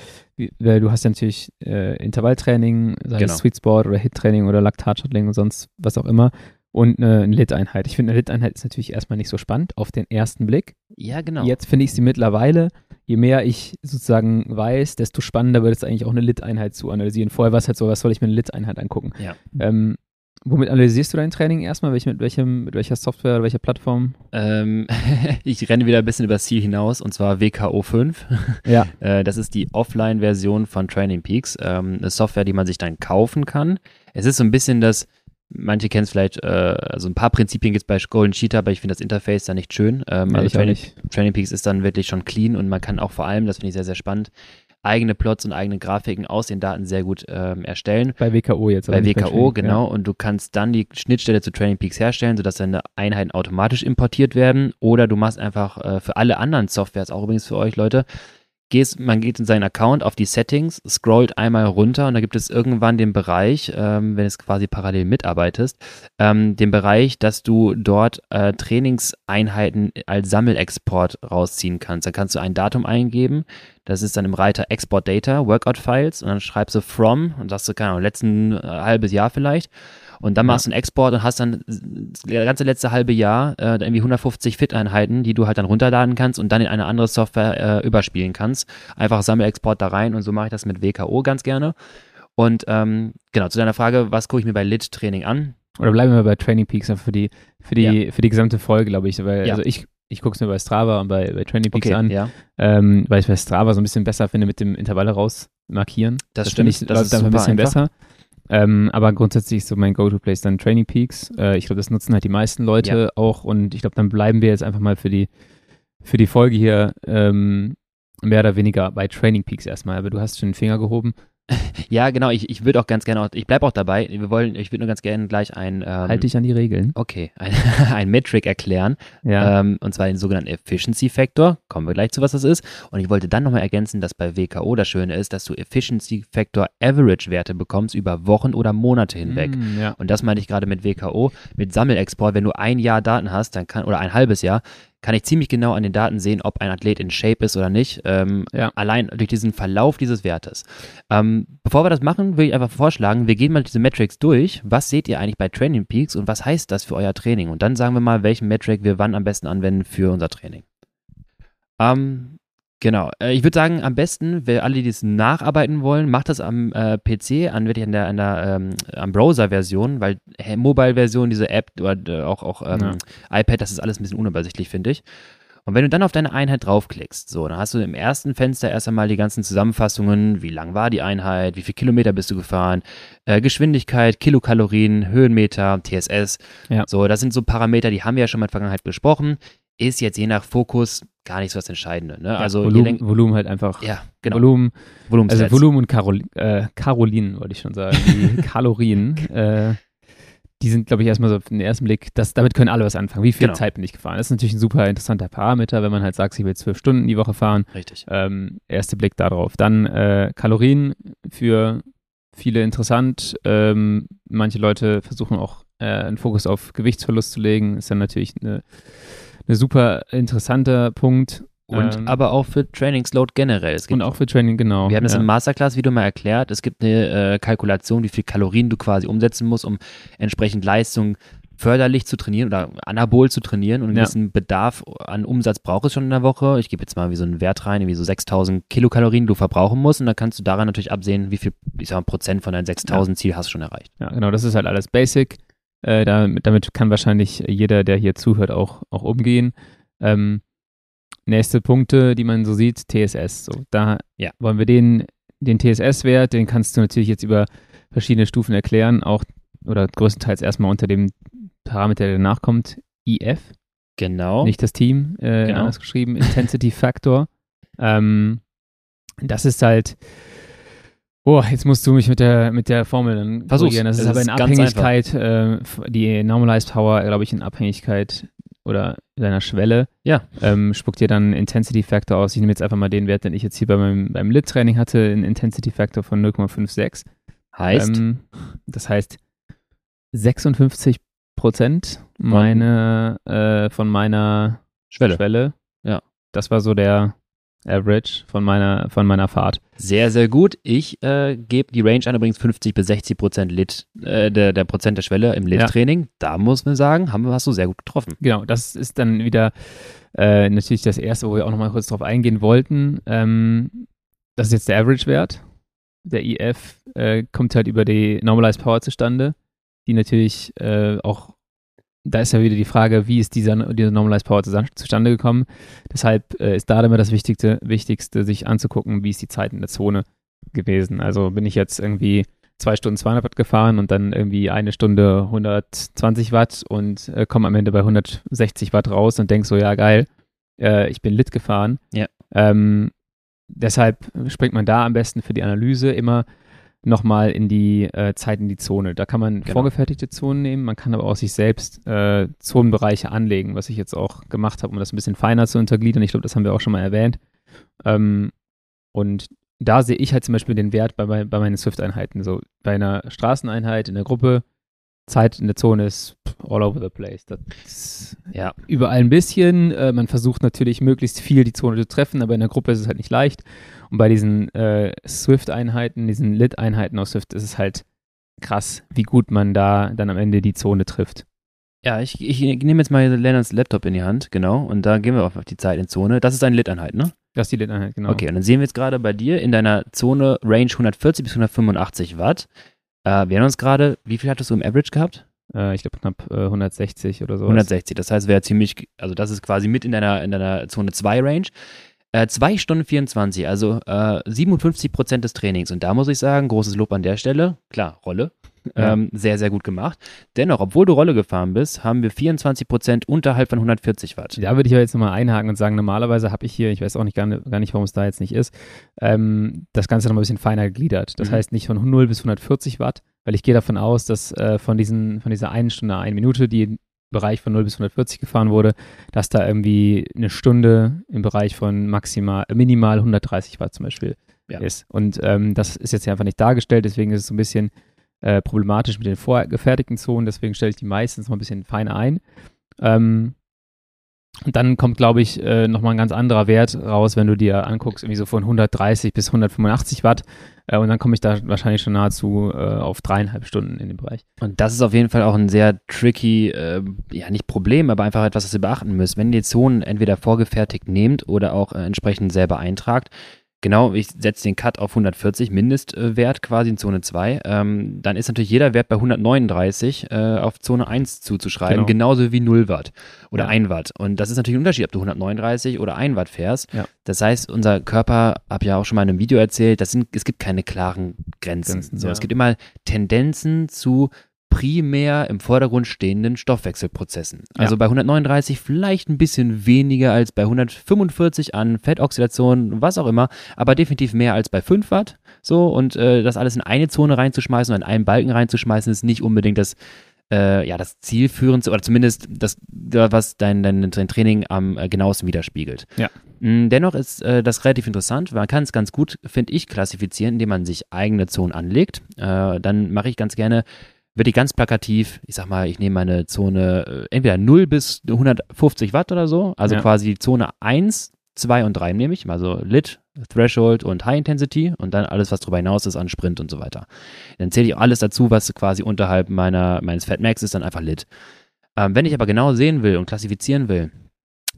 weil du hast ja natürlich äh, Intervalltraining, sei Genau. es Sweet Spot oder Hit-Training oder Laktatshuttling und sonst was auch immer und eine, eine Lit-Einheit. Ich finde, eine Lit-Einheit ist natürlich erstmal nicht so spannend auf den ersten Blick. Ja, genau. Jetzt finde ich sie mittlerweile, je mehr ich sozusagen weiß, desto spannender wird es eigentlich auch eine Lit-Einheit zu analysieren. Vorher war es halt so, was soll ich mir eine Lit-Einheit angucken? Ja. Ähm, womit analysierst du dein Training erstmal? Welch, mit, welchem, mit welcher Software oder welcher Plattform? Ähm, [laughs] ich renne wieder ein bisschen übers Ziel hinaus und zwar WKO 5. [laughs] Ja. Äh, das ist die Offline-Version von Training Peaks. Ähm, eine Software, die man sich dann kaufen kann. Es ist so ein bisschen das, manche kennen es vielleicht, äh, also ein paar Prinzipien gibt es bei Golden Cheetah, aber ich finde das Interface da nicht schön. Ähm, Ja, also ich auch Training, nicht. Training Peaks ist dann wirklich schon clean und man kann auch vor allem, das finde ich sehr, sehr spannend, eigene Plots und eigene Grafiken aus den Daten sehr gut ähm, erstellen. Bei WKO jetzt. Bei WKO, Training, genau. Und du kannst dann die Schnittstelle zu Training Peaks herstellen, sodass deine Einheiten automatisch importiert werden. Oder du machst einfach äh, für alle anderen Softwares, auch übrigens für euch Leute, gehst, man geht in seinen Account auf die Settings, scrollt einmal runter und da gibt es irgendwann den Bereich, ähm, wenn es quasi parallel mitarbeitest, ähm, den Bereich, dass du dort äh, Trainingseinheiten als Sammelexport rausziehen kannst. Da kannst du ein Datum eingeben, das ist dann im Reiter Export Data, Workout Files und dann schreibst du from und sagst du, keine Ahnung, letzten äh, halbes Jahr vielleicht. Und dann Ja. machst du einen Export und hast dann das ganze letzte halbe Jahr äh, irgendwie 150 Fit-Einheiten, die du halt dann runterladen kannst und dann in eine andere Software äh, überspielen kannst. Einfach Sammelexport da rein und so mache ich das mit WKO ganz gerne. Und ähm, genau, zu deiner Frage, was gucke ich mir bei Lit-Training an? Oder bleiben wir bei Training Peaks für die, für die, für die gesamte Folge, glaube ich. Weil, Ja. Also ich, ich gucke es mir bei Strava und bei, bei Training Peaks an, ja, ähm, weil ich bei Strava so ein bisschen besser finde mit dem Intervalle raus markieren. das, finde stimmt. ich, läuft einfach ein bisschen einfach. besser. Ähm, aber grundsätzlich ist so mein Go-To-Place dann Training Peaks. Äh, ich glaube, das nutzen halt die meisten Leute Ja. auch und ich glaube, dann bleiben wir jetzt einfach mal für die, für die Folge hier ähm, mehr oder weniger bei Training Peaks erstmal. Aber du hast schon den Finger gehoben. Ja, genau, ich, ich würde auch ganz gerne, auch, ich bleibe auch dabei, wir wollen, ich würde nur ganz gerne gleich ein, ähm, halt dich an die Regeln. okay, [laughs] ein, ein Metric erklären, Ja. ähm, und zwar den sogenannten Efficiency Factor, kommen wir gleich zu, was das ist, und ich wollte dann nochmal ergänzen, dass bei WKO das Schöne ist, dass du Efficiency Factor Average Werte bekommst über Wochen oder Monate hinweg. Mm, ja. Und das meine ich gerade mit WKO, mit Sammelexport. Wenn du ein Jahr Daten hast, dann kann, oder ein halbes Jahr, kann ich ziemlich genau an den Daten sehen, ob ein Athlet in Shape ist oder nicht. Ähm, Ja. Allein durch diesen Verlauf dieses Wertes. Ähm, bevor wir das machen, würde ich einfach vorschlagen, wir gehen mal diese Metrics durch. Was seht ihr eigentlich bei Training Peaks und was heißt das für euer Training? Und dann sagen wir mal, welchen Metric wir wann am besten anwenden für unser Training. Ähm, Genau. Äh, Ich würde sagen, am besten, wer alle, die das nacharbeiten wollen, macht das am äh, PC, an wirklich an der, an der ähm, am Browser-Version, weil äh, Mobile-Version, diese App oder äh, auch, auch ähm, iPad, das ist alles ein bisschen unübersichtlich, finde ich. Und wenn du dann auf deine Einheit draufklickst, so, dann hast du im ersten Fenster erst einmal die ganzen Zusammenfassungen, wie lang war die Einheit, wie viele Kilometer bist du gefahren, äh, Geschwindigkeit, Kilokalorien, Höhenmeter, TSS. Ja. So, das sind so Parameter, die haben wir ja schon mal in der Vergangenheit besprochen. Ist jetzt je nach Fokus gar nicht so das Entscheidende. Ne? also je Volumen, Volumen halt einfach. ja, genau. Volumen, Volumenstats. also Volumen und Karol äh, Karolinen, wollte ich schon sagen. Die [laughs] Kalorien, äh, die sind, glaube ich, erstmal so auf den ersten Blick, das, damit können alle was anfangen. Wie viel Genau. Zeit bin ich gefahren? Das ist natürlich ein super interessanter Parameter, wenn man halt sagt, ich will zwölf Stunden die Woche fahren. Richtig. Ähm, erster Blick darauf. Dann äh, Kalorien für viele interessant. Ähm, manche Leute versuchen auch äh, einen Fokus auf Gewichtsverlust zu legen. Ist dann natürlich eine, eine super interessanter Punkt. Und Ähm, aber auch für Trainingsload generell. Es gibt und auch für Training, genau. Wir haben das ja. im Masterclass-Video mal erklärt. Es gibt eine äh, Kalkulation, wie viel Kalorien du quasi umsetzen musst, um entsprechend Leistung förderlich zu trainieren oder anabol zu trainieren und einen Ja. gewissen Bedarf an Umsatz braucht es schon in der Woche. Ich gebe jetzt mal wie so einen Wert rein, wie so 6000 Kilokalorien du verbrauchen musst und dann kannst du daran natürlich absehen, wie viel, ich sag mal, Prozent von deinem 6000 Ziel hast du schon erreicht. Ja, genau, das ist halt alles Basic. Äh, damit, damit kann wahrscheinlich jeder, der hier zuhört, auch, auch umgehen. Ähm, nächste Punkte, die man so sieht, TSS. So, da Ja. wollen wir den, den TSS-Wert, den kannst du natürlich jetzt über verschiedene Stufen erklären, auch oder größtenteils erstmal unter dem Parameter, der danach kommt, IF, Genau. nicht das Team, äh, Genau. anders geschrieben, Intensity Factor. Ähm, das ist halt, oh, jetzt musst du mich mit der, mit der Formel dann Versuch's. korrigieren. Das ist aber in Abhängigkeit, äh, die Normalized Power, glaube ich, in Abhängigkeit oder deiner Schwelle, Ja. ähm, spuckt dir dann Intensity Factor aus. Ich nehme jetzt einfach mal den Wert, den ich jetzt hier bei meinem, beim Lit-Training hatte, einen Intensity Factor von 0,56. Heißt, Ähm, das heißt, 56 Prozent meine, äh, von meiner Schwelle. Schwelle. Ja. Das war so der Average von meiner, von meiner Fahrt. Sehr, sehr gut. Ich äh, gebe die Range an, übrigens 50 bis 60 Prozent Lit, äh, der, der Prozent der Schwelle im Lit-Training. Da muss man sagen, haben wir, hast du sehr gut getroffen. Genau, das ist dann wieder äh, natürlich das erste, wo wir auch nochmal kurz drauf eingehen wollten. Ähm, das ist jetzt der Average-Wert. Der IF äh, kommt halt über die Normalized Power zustande, die natürlich äh, auch, da ist ja wieder die Frage, wie ist dieser, diese Normalized Power zustande gekommen. Deshalb äh, ist da immer das Wichtigste, Wichtigste, sich anzugucken, wie ist die Zeit in der Zone gewesen. Also bin ich jetzt irgendwie zwei Stunden 200 Watt gefahren und dann irgendwie eine Stunde 120 Watt und äh, komme am Ende bei 160 Watt raus und denk so, ja geil, äh, ich bin lit gefahren. Ja. Ähm, deshalb springt man da am besten für die Analyse immer nochmal in die äh, Zeit in die Zone. Da kann man Genau. vorgefertigte Zonen nehmen, man kann aber auch sich selbst äh, Zonenbereiche anlegen, was ich jetzt auch gemacht habe, um das ein bisschen feiner zu untergliedern. Ich glaube, das haben wir auch schon mal erwähnt. Ähm, und da sehe ich halt zum Beispiel den Wert bei, mein, bei meinen Swift-Einheiten. So bei einer Straßeneinheit in der Gruppe, Zeit in der Zone ist all over the place. Das ist Ja. überall ein bisschen. Äh, man versucht natürlich möglichst viel die Zone zu treffen, aber in der Gruppe ist es halt nicht leicht. Und bei diesen äh, Swift-Einheiten, diesen Lit-Einheiten aus Swift, ist es halt krass, wie gut man da dann am Ende die Zone trifft. Ja, ich, ich nehme jetzt mal Lennarts Laptop in die Hand, genau, und da gehen wir auf die Zeit in Zone. Das ist eine Lit-Einheit, ne? Das ist die Lit-Einheit, genau. Okay, und dann sehen wir jetzt gerade bei dir in deiner Zone Range 140 bis 185 Watt. Äh, wir haben uns gerade, wie viel hattest du im Average gehabt? Äh, ich glaube knapp äh, 160 oder so. 160. Das heißt, wäre ziemlich, also das ist quasi mit in deiner, in deiner Zone 2 Range. Äh, 2 Stunden 24, also äh, 57 Prozent des Trainings. Und da muss ich sagen, großes Lob an der Stelle. Klar, Rolle. Ja. Ähm, sehr, sehr gut gemacht. Dennoch, obwohl du Rolle gefahren bist, haben wir 24 Prozent unterhalb von 140 Watt. Da würde ich aber jetzt nochmal einhaken und sagen, normalerweise habe ich hier, ich weiß auch nicht gar, nicht, gar nicht, warum es da jetzt nicht ist, ähm, das Ganze nochmal ein bisschen feiner gegliedert. Das Mhm. heißt nicht von 0 bis 140 Watt, weil ich gehe davon aus, dass äh, von, diesen, von dieser einen Stunde, eine Minute, die im Bereich von 0 bis 140 gefahren wurde, dass da irgendwie eine Stunde im Bereich von maximal, äh, minimal 130 Watt zum Beispiel Ja. ist. Und ähm, das ist jetzt hier einfach nicht dargestellt, deswegen ist es so ein bisschen äh, problematisch mit den vorgefertigten Zonen, deswegen stelle ich die meistens mal ein bisschen feiner ein. Ähm, und dann kommt, glaube ich, äh, nochmal ein ganz anderer Wert raus, wenn du dir anguckst, irgendwie so von 130 bis 185 Watt. Äh, und dann komme ich da wahrscheinlich schon nahezu äh, auf dreieinhalb Stunden in dem Bereich. Und das ist auf jeden Fall auch ein sehr tricky, äh, ja nicht Problem, aber einfach etwas, was ihr beachten müsst. Wenn ihr Zonen entweder vorgefertigt nehmt oder auch äh, entsprechend selber eintragt, genau, ich setze den Cut auf 140 Mindestwert quasi in Zone 2, ähm, dann ist natürlich jeder Wert bei 139 äh, auf Zone 1 zuzuschreiben, Genau. genauso wie 0 Watt oder Ja. 1 Watt. Und das ist natürlich ein Unterschied, ob du 139 oder 1 Watt fährst. Ja. Das heißt, unser Körper, habe ja auch schon mal in einem Video erzählt, das sind, es gibt keine klaren Grenzen. Grenzen, so, ja. Es gibt immer Tendenzen zu primär im Vordergrund stehenden Stoffwechselprozessen. Also Ja. bei 139 vielleicht ein bisschen weniger als bei 145 an Fettoxidation, was auch immer, aber definitiv mehr als bei 5 Watt. So, und äh, das alles in eine Zone reinzuschmeißen und in einen Balken reinzuschmeißen, ist nicht unbedingt das, äh, ja, das zielführendste oder zumindest das, was dein, dein, dein Training am äh, genauesten widerspiegelt. Ja. Mm, Dennoch ist äh, das relativ interessant. Man kann es ganz gut, finde ich, klassifizieren, indem man sich eigene Zonen anlegt. Äh, dann mache ich ganz gerne, würde ich ganz plakativ, ich sag mal, ich nehme meine Zone äh, entweder 0 bis 150 Watt oder so, also Ja. quasi die Zone 1, 2 und 3 nehme ich, also Lit, Threshold und High Intensity und dann alles, was darüber hinaus ist an Sprint und so weiter. Dann zähle ich auch alles dazu, was quasi unterhalb meiner, meines Fat Max ist, dann einfach Lit. Ähm, wenn ich aber genau sehen will und klassifizieren will,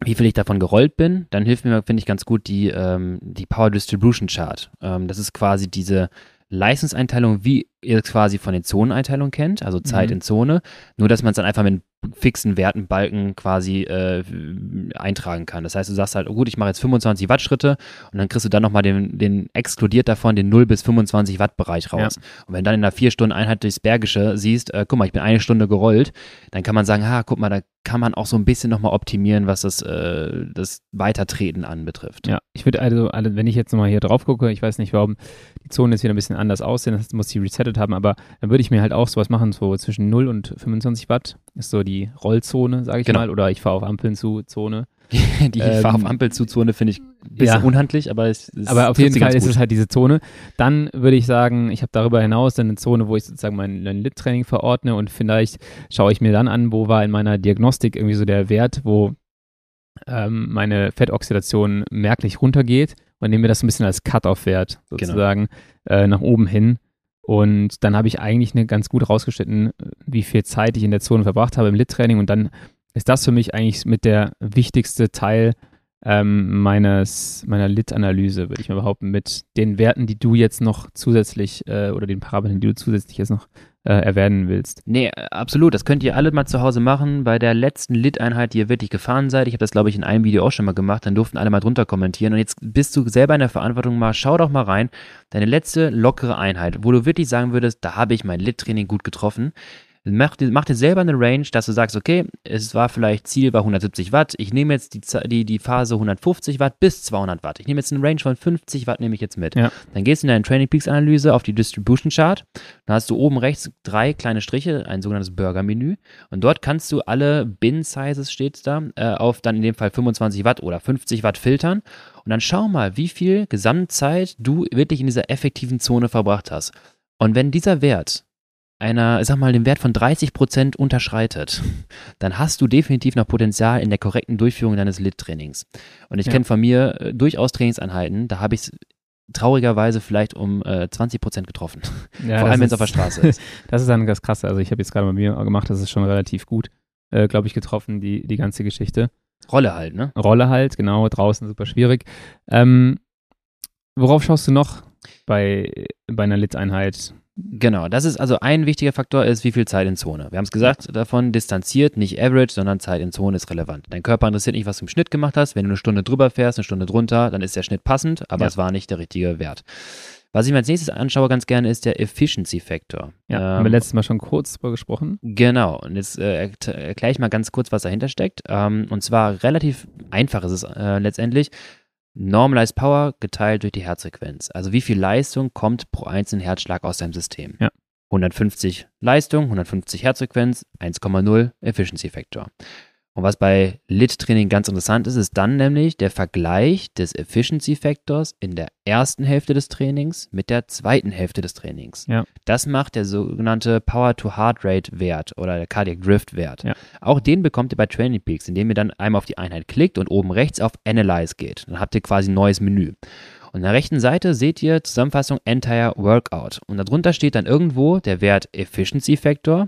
wie viel ich davon gerollt bin, dann hilft mir, finde ich, ganz gut die, ähm, die Power Distribution Chart. Ähm, das ist quasi diese Leistungseinteilung, wie ihr quasi von den Zoneneinteilungen kennt, also Zeit Mhm. in Zone, nur dass man es dann einfach mit fixen Werten, Balken quasi äh, eintragen kann. Das heißt, du sagst halt, oh gut, ich mache jetzt 25 Watt Schritte und dann kriegst du dann nochmal den, den exkludiert davon den 0 bis 25 Watt Bereich raus. Und wenn du dann in einer vier Stunden Einheit durchs Bergische siehst, äh, guck mal, ich bin eine Stunde gerollt, dann kann man sagen, ha, guck mal, da kann man auch so ein bisschen nochmal optimieren, was das, äh, das Weitertreten anbetrifft. Ja, ich würde also, alle- wenn ich jetzt nochmal hier drauf gucke, ich weiß nicht, warum die Zonen jetzt wieder ein bisschen anders aussehen, das muss die resettet haben, aber dann würde ich mir halt auch sowas machen, so zwischen 0 und 25 Watt ist so die Rollzone, sage ich Genau. mal, oder ich fahre auf Ampeln zu Zone. [laughs] Die Ähm, Fahr auf Ampelzuzone finde ich ein bisschen ja. unhandlich, aber es ist Aber auf jeden Fall ist es halt diese Zone. Dann würde ich sagen, ich habe darüber hinaus dann eine Zone, wo ich sozusagen mein, mein Lit-Training verordne und vielleicht schaue ich mir dann an, wo war in meiner Diagnostik irgendwie so der Wert, wo ähm, meine Fettoxidation merklich runtergeht und nehme mir das so ein bisschen als Cut-Off-Wert Genau. sozusagen äh, nach oben hin. Und dann habe ich eigentlich eine ganz gut rausgeschnitten, wie viel Zeit ich in der Zone verbracht habe im Lit-Training. Und dann ist das für mich eigentlich mit der wichtigste Teil ähm, meines, meiner Lit-Analyse, würde ich mal behaupten, mit den Werten, die du jetzt noch zusätzlich äh, oder den Parametern, die du zusätzlich jetzt noch äh, erwähnen willst. Nee, äh, absolut. Das könnt ihr alle mal zu Hause machen. Bei der letzten Lit-Einheit, die ihr wirklich gefahren seid, ich habe das, glaube ich, in einem Video auch schon mal gemacht, dann durften alle mal drunter kommentieren. Und jetzt bist du selber in der Verantwortung mal, schau doch mal rein. Deine letzte lockere Einheit, wo du wirklich sagen würdest, da habe ich mein Lit-Training gut getroffen. Mach dir, mach dir selber eine Range, dass du sagst, okay, es war vielleicht Ziel bei 170 Watt, ich nehme jetzt die, die, die Phase 150 Watt bis 200 Watt. Ich nehme jetzt eine Range von 50 Watt, nehme ich jetzt mit. Ja. Dann gehst du in deine Training Peaks Analyse auf die Distribution Chart. Dann hast du oben rechts drei kleine Striche, ein sogenanntes Burger-Menü. Und dort kannst du alle Bin-Sizes, steht da, äh, auf dann in dem Fall 25 Watt oder 50 Watt filtern. Und dann schau mal, wie viel Gesamtzeit du wirklich in dieser effektiven Zone verbracht hast. Und wenn dieser Wert einer, sag mal, den Wert von 30% unterschreitet, dann hast du definitiv noch Potenzial in der korrekten Durchführung deines Lit-Trainings. Und ich Ja. kenne von mir äh, durchaus Trainingseinheiten, da habe ich es traurigerweise vielleicht um äh, 20% getroffen. Ja, Vor allem, wenn es auf der Straße [laughs] ist. Das ist dann das Krasse. Also ich habe jetzt gerade bei mir gemacht, das ist schon relativ gut, äh, glaube ich, getroffen, die, die ganze Geschichte. Rolle halt, ne? Rolle halt, genau, draußen super schwierig. Ähm, worauf schaust du noch bei, bei einer Lit-Einheit? Genau, das ist also ein wichtiger Faktor ist, wie viel Zeit in Zone. Wir haben es gesagt, davon distanziert, nicht average, sondern Zeit in Zone ist relevant. Dein Körper interessiert nicht, was du im Schnitt gemacht hast. Wenn du eine Stunde drüber fährst, eine Stunde drunter, dann ist der Schnitt passend, aber Ja. es war nicht der richtige Wert. Was ich mir als nächstes anschaue ganz gerne ist der Efficiency Factor. Ja, Ähm, haben wir letztes Mal schon kurz drüber gesprochen. Genau, und jetzt äh, erkl- erkläre ich mal ganz kurz, was dahinter steckt. Ähm, und zwar relativ einfach ist es äh, letztendlich. Normalized Power geteilt durch die Herzfrequenz. Also wie viel Leistung kommt pro einzelnen Herzschlag aus deinem System? Ja. 150 Leistung, 150 Herzfrequenz, 1,0 Efficiency Factor. Und was bei Lit-Training ganz interessant ist, ist dann nämlich der Vergleich des Efficiency Factors in der ersten Hälfte des Trainings mit der zweiten Hälfte des Trainings. Ja. Das macht der sogenannte Power-to-Heart-Rate-Wert oder der Cardiac Drift-Wert. Ja. Auch den bekommt ihr bei Training Peaks, indem ihr dann einmal auf die Einheit klickt und oben rechts auf Analyze geht. Dann habt ihr quasi ein neues Menü. Und an der rechten Seite seht ihr Zusammenfassung Entire Workout. Und darunter steht dann irgendwo der Wert Efficiency Factor.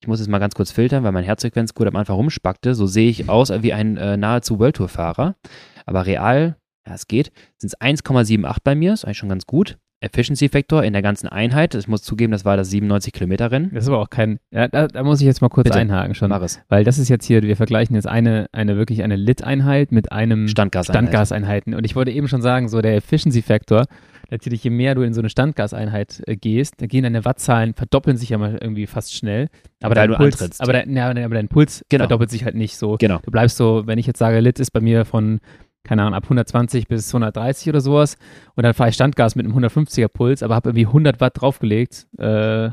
Ich muss jetzt mal ganz kurz filtern, weil mein Herzfrequenzcode am Anfang rumspackte. So sehe ich aus wie ein äh, nahezu World Tour Fahrer. Aber real, ja, es geht, sind es 1,78 bei mir. Ist eigentlich schon ganz gut. Efficiency Factor in der ganzen Einheit. Ich muss zugeben, das war das 97 Kilometer Rennen. Das ist aber auch kein, ja, da, da muss ich jetzt mal kurz Bitte. einhaken schon. Mach es. Weil das ist jetzt hier, wir vergleichen jetzt eine, eine wirklich eine Lit-Einheit mit einem Standgas. Standgaseinheiten. Und ich wollte eben schon sagen, so der Efficiency Factor, natürlich je mehr du in so eine Standgaseinheit äh, gehst, da gehen deine Wattzahlen, verdoppeln sich ja mal irgendwie fast schnell. Aber Weil dein du Puls, antrittst. aber dein, ja, aber dein Puls Genau. verdoppelt sich halt nicht so. Genau. Du bleibst so, wenn ich jetzt sage, Lit ist bei mir von, keine Ahnung, ab 120 bis 130 oder sowas und dann fahre ich Standgas mit einem 150er Puls, aber habe irgendwie 100 Watt draufgelegt äh,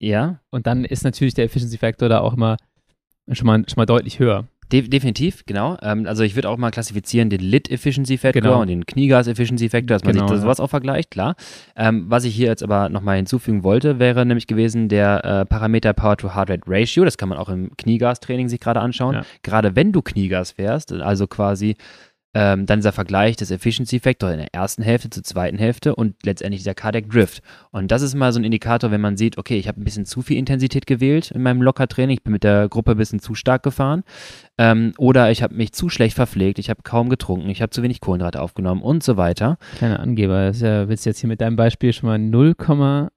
Ja, und dann ist natürlich der Efficiency Factor da auch immer schon mal, schon mal deutlich höher. De definitiv, genau. Ähm, also ich würde auch mal klassifizieren den Lit Efficiency Factor Genau. und den Kniegas Efficiency Factor, dass man Genau, sich das, ja. sowas auch vergleicht, klar. Ähm, was ich hier jetzt aber nochmal hinzufügen wollte, wäre nämlich gewesen der äh, Parameter Power to Heart Rate Ratio. Das kann man auch im Kniegas-Training sich gerade anschauen. Ja. Gerade wenn du Kniegas fährst, also quasi ähm, dann dieser Vergleich des Efficiency Factor in der ersten Hälfte zur zweiten Hälfte und letztendlich dieser Cardiac Drift. Und das ist mal so ein Indikator, wenn man sieht, okay, ich habe ein bisschen zu viel Intensität gewählt in meinem Lockertraining, ich bin mit der Gruppe ein bisschen zu stark gefahren ähm, oder ich habe mich zu schlecht verpflegt, ich habe kaum getrunken, ich habe zu wenig Kohlenhydrate aufgenommen und so weiter. Kleiner Angeber, das ist ja, willst du jetzt hier mit deinem Beispiel schon mal 0,11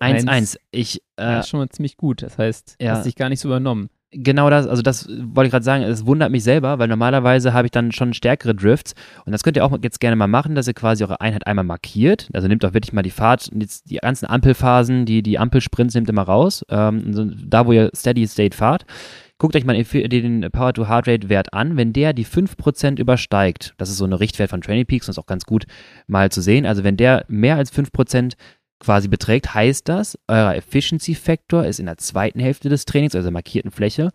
1-1. Ich, äh, ist schon mal ziemlich gut. Das heißt, Ja. hast dich gar nicht so übernommen. Genau das, also das wollte ich gerade sagen, es wundert mich selber, weil normalerweise habe ich dann schon stärkere Drifts und das könnt ihr auch jetzt gerne mal machen, dass ihr quasi eure Einheit einmal markiert, also nehmt auch wirklich mal die Fahrt, jetzt die ganzen Ampelphasen, die, die Ampelsprints nehmt ihr mal raus, ähm, da wo ihr Steady State fahrt, guckt euch mal den- den Power to Heart Rate Wert an, wenn der die 5% übersteigt, das ist so eine Richtwert von Training Peaks und ist auch ganz gut mal zu sehen, also wenn der mehr als 5% quasi beträgt, heißt das, euer Efficiency Factor ist in der zweiten Hälfte des Trainings, also der markierten Fläche,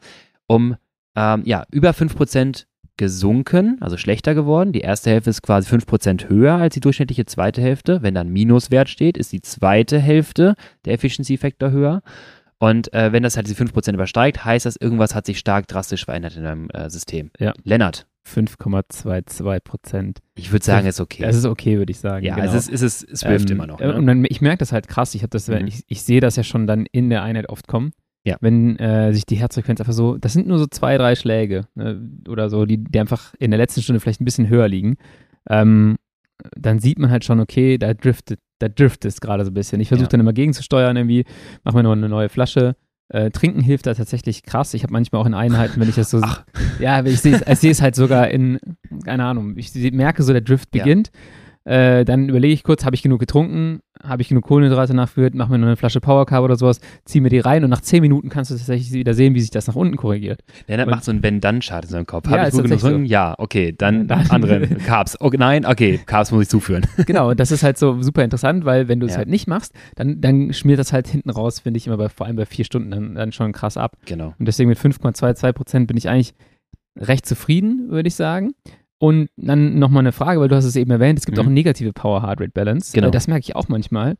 um ähm, ja, über 5% gesunken, also schlechter geworden. Die erste Hälfte ist quasi 5% höher als die durchschnittliche zweite Hälfte. Wenn dann Minuswert steht, ist die zweite Hälfte der Efficiency Factor höher. Und äh, wenn das halt die 5% übersteigt, heißt das, irgendwas hat sich stark drastisch verändert in deinem äh, System. Ja. Lennart, 5,22 Prozent. ich würde sagen, ist okay. Das ist okay, würde ich sagen. ja, genau. es, ist, es, ist, es wirft Ähm, immer noch. äh, Ne? Und dann, ich merke das halt krass. Ich, das, Mhm. ich, ich sehe das ja schon dann in der Einheit oft kommen. Ja. Wenn äh, sich die Herzfrequenz einfach so, das sind nur so zwei, drei Schläge ne, oder so, die, die einfach in der letzten Stunde vielleicht ein bisschen höher liegen. Ähm, dann sieht man halt schon, okay, da driftet, da driftet es gerade so ein bisschen. Ich versuche Ja. dann immer gegenzusteuern, irgendwie, mach mir noch eine neue Flasche. Äh, Trinken hilft da tatsächlich krass. Ich habe manchmal auch in Einheiten, wenn ich das so. [laughs] Ach. Ja, ich sehe es halt sogar in, keine Ahnung, ich merke so, der Drift Ja. Äh, dann überlege ich kurz, habe ich genug getrunken? Habe ich genug Kohlenhydrate nachgeführt? Mach mir noch eine Flasche Power Carb oder sowas, zieh mir die rein und nach 10 Minuten kannst du tatsächlich wieder sehen, wie sich das nach unten korrigiert. Lennart macht so einen Wenn-Dann-Chart in seinem Kopf. Ja, Habe ich gut genug getrunken? Ja, okay, dann, [laughs] Dann- andere Carbs. Okay, nein, okay, Carbs muss ich zuführen. [laughs] genau, und das ist halt so super interessant, weil wenn du es Ja. halt nicht machst, dann, dann schmiert das halt hinten raus, finde ich immer bei, vor allem bei vier Stunden dann, dann schon krass ab. Genau. Und deswegen mit 5,22 Prozent bin ich eigentlich recht zufrieden, würde ich sagen. Und dann nochmal eine Frage, weil du hast es eben erwähnt, es gibt Mhm. auch eine negative Power-Heart-Rate-Balance. Genau. Äh, Das merke ich auch manchmal,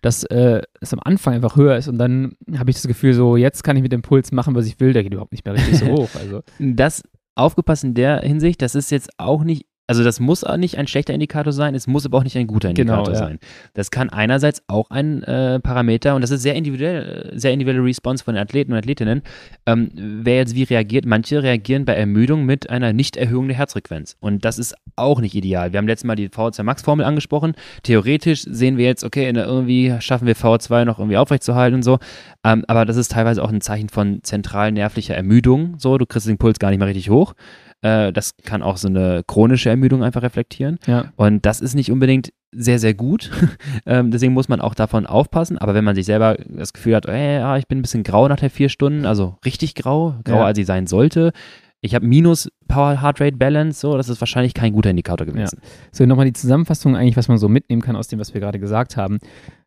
dass äh, es am Anfang einfach höher ist und dann habe ich das Gefühl, so jetzt kann ich mit dem Puls machen, was ich will, der geht überhaupt nicht mehr richtig so [laughs] hoch. Also Das aufgepasst in der Hinsicht, das ist jetzt auch nicht, Also das muss auch nicht ein schlechter Indikator sein, es muss aber auch nicht ein guter Genau, Indikator ja. sein. Das kann einerseits auch ein äh, Parameter, und das ist sehr individuell, äh, sehr individuelle Response von den Athleten und Athletinnen, ähm, wer jetzt wie reagiert. Manche reagieren bei Ermüdung mit einer Nichterhöhung der Herzfrequenz. Und das ist auch nicht ideal. Wir haben letztes Mal die VO2 Max-Formel angesprochen. Theoretisch sehen wir jetzt, okay, irgendwie schaffen wir VO2 noch irgendwie aufrechtzuerhalten und so. Ähm, aber das ist teilweise auch ein Zeichen von zentral nervlicher Ermüdung. So, du kriegst den Puls gar nicht mehr richtig hoch. Äh, das kann auch so eine chronische Ermüdung einfach reflektieren. Ja. Und das ist nicht unbedingt sehr, sehr gut. [laughs] ähm, deswegen muss man auch davon aufpassen. Aber wenn man sich selber das Gefühl hat, ey, ja, ich bin ein bisschen grau nach der vier Stunden, also richtig grau, grauer Ja. als ich sein sollte, ich habe minus Power Heart Rate Balance, so, das ist wahrscheinlich kein guter Indikator gewesen. So, nochmal die Zusammenfassung eigentlich, was man so mitnehmen kann aus dem, was wir gerade gesagt haben.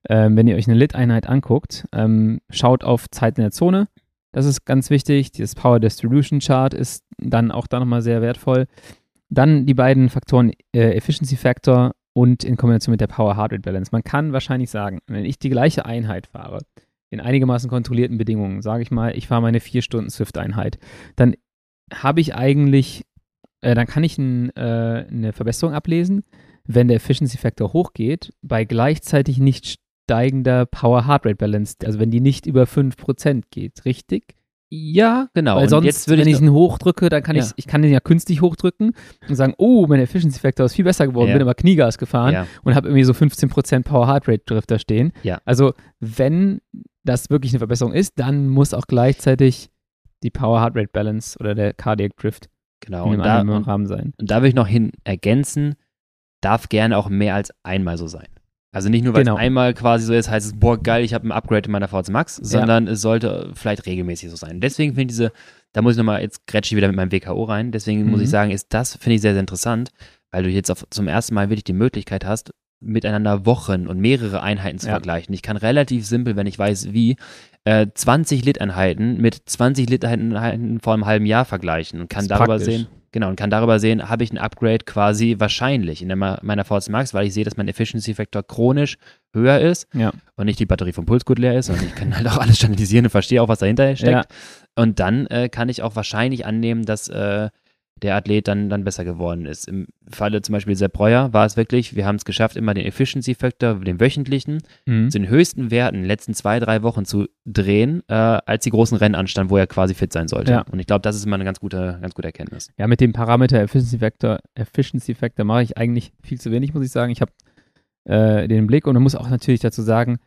Ähm, wenn ihr euch eine Lit-Einheit anguckt, ähm, schaut auf Zeit in der Zone. Das ist ganz wichtig. Dieses Power Distribution Chart ist dann auch da nochmal sehr wertvoll. Dann die beiden Faktoren äh, Efficiency Factor und in Kombination mit der Power Heart Rate Balance. Man kann wahrscheinlich sagen, wenn ich die gleiche Einheit fahre, in einigermaßen kontrollierten Bedingungen, sage ich mal, ich fahre meine vier Stunden Swift-Einheit, dann habe ich eigentlich, äh, dann kann ich ein, äh, eine Verbesserung ablesen, wenn der Efficiency Factor hochgeht, bei gleichzeitig nicht steigender Power Heart Rate Balance, also wenn die nicht über 5% geht, richtig? Ja, genau. Weil Und sonst, jetzt würde wenn ich ich ihn hochdrücke, dann kann Ja. ich, ich kann den ja künstlich hochdrücken und sagen, oh, mein Efficiency Factor ist viel besser geworden, Ja. bin aber Kniegas gefahren ja, und habe irgendwie so 15% Power Heart Rate Drifter stehen. Ja. Also wenn das wirklich eine Verbesserung ist, dann muss auch gleichzeitig die Power Heart Rate Balance oder der Cardiac Drift genau. in Und einem da, und, Rahmen sein. und da will ich noch hin ergänzen, darf gerne auch mehr als einmal so sein. Also nicht nur, weil Genau. es einmal quasi so ist, heißt es, boah, geil, ich habe ein Upgrade in meiner VZ Max, sondern es sollte vielleicht regelmäßig so sein. Deswegen finde ich diese, da muss ich nochmal, jetzt grätsche ich wieder mit meinem WKO rein, deswegen muss Mhm. ich sagen, ist das, finde ich sehr, sehr interessant, weil du jetzt auf, zum ersten Mal wirklich die Möglichkeit hast, miteinander Wochen und mehrere Einheiten zu Ja. vergleichen. Ich kann relativ simpel, wenn ich weiß, wie, äh, 20 Lit-Einheiten mit 20 Lit-Einheiten vor einem halben Jahr vergleichen und kann darüber praktisch. sehen, genau, und kann darüber sehen, habe ich ein Upgrade quasi wahrscheinlich in der, meiner VZ Max, weil ich sehe, dass mein Efficiency Factor chronisch höher ist Ja. und nicht die Batterie vom Puls gut leer ist und ich kann halt auch [laughs] alles standardisieren und verstehe auch, was dahinter steckt. Ja. Und dann äh, kann ich auch wahrscheinlich annehmen, dass äh, der Athlet dann, dann besser geworden ist. Im Falle zum Beispiel Sepp Breuer war es wirklich, wir haben es geschafft, immer den Efficiency Factor, den wöchentlichen, Mhm. zu den höchsten Werten in den letzten zwei, drei Wochen zu drehen, äh, als die großen Rennen anstanden, wo er quasi fit sein sollte. Ja. Und ich glaube, das ist immer eine ganz gute, ganz gute Erkenntnis. Ja, mit dem Parameter Efficiency Factor, Efficiency Factor mache ich eigentlich viel zu wenig, muss ich sagen. Ich habe äh, den Blick und man muss auch natürlich dazu sagen,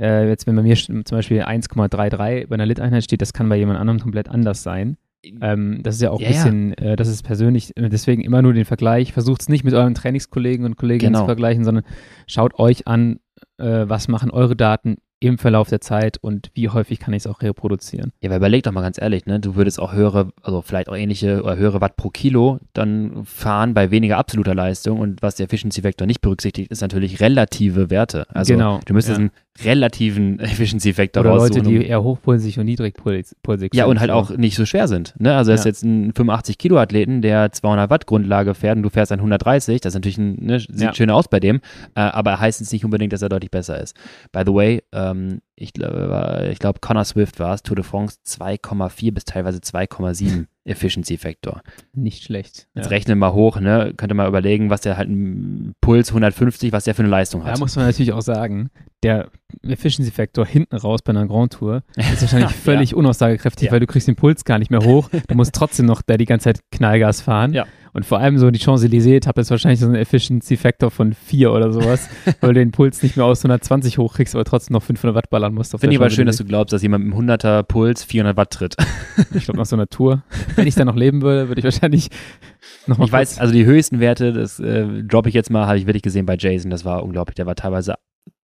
äh, jetzt wenn bei mir zum Beispiel 1,33 bei einer Lit-Einheit steht, das kann bei jemand anderem komplett anders sein. Ähm, das ist ja auch ein ja. bisschen, Äh, das ist persönlich, äh, deswegen immer nur den Vergleich. Versucht es nicht mit euren Trainingskollegen und Kolleginnen Genau. zu vergleichen, sondern schaut euch an, äh, was machen eure Daten im Verlauf der Zeit und wie häufig kann ich es auch reproduzieren. Ja, aber überleg doch mal ganz ehrlich, ne? Du würdest auch höhere, also vielleicht auch ähnliche oder höhere Watt pro Kilo dann fahren bei weniger absoluter Leistung und was der Efficiency Vector nicht berücksichtigt, ist natürlich relative Werte. Also Genau, du müsstest ja. einen relativen [laughs] Efficiency Vector Oder Leute, die eher hochpulsig und niedrigpulsig sind. ja, und halt auch nicht so schwer sind. Ne? Also, das ist Ja. jetzt ein 85 Kilo Athleten, der 200 Watt Grundlage fährt und du fährst ein 130. Das ist natürlich ein, ne, sieht Ja. schön aus bei dem, äh, aber heißt jetzt nicht unbedingt, dass er deutlich besser ist. By the way, ähm, ich glaube, ich glaube, Connor Swift war es, Tour de France 2,4 bis teilweise 2,7 [laughs] Efficiency Factor. Nicht schlecht. Jetzt ja. rechnen wir mal hoch, ne? Könnte mal überlegen, was der halt ein Puls 150, was der für eine Leistung Da hat. muss man natürlich auch sagen, der Efficiency Factor hinten raus bei einer Grand Tour ist wahrscheinlich [laughs] Ja. völlig unaussagekräftig, Ja. weil du kriegst den Puls gar nicht mehr hoch. Du musst trotzdem noch da die ganze Zeit Knallgas fahren. Ja. Und vor allem so die Champs-Élysées hat jetzt wahrscheinlich so einen Efficiency Factor von 4 oder sowas, [laughs] weil du den Puls nicht mehr aus 120 hochkriegst, aber trotzdem noch 500 Watt ballern musst. Finde ich aber schön, dass du glaubst, dass jemand mit einem 100er Puls 400 Watt tritt. [laughs] Ich glaube, nach so einer Tour, wenn ich da noch leben würde, würde ich wahrscheinlich [laughs] noch mal Ich weiß, also die höchsten Werte, das äh, droppe ich jetzt mal, habe ich wirklich gesehen bei Jason, das war unglaublich. Der war teilweise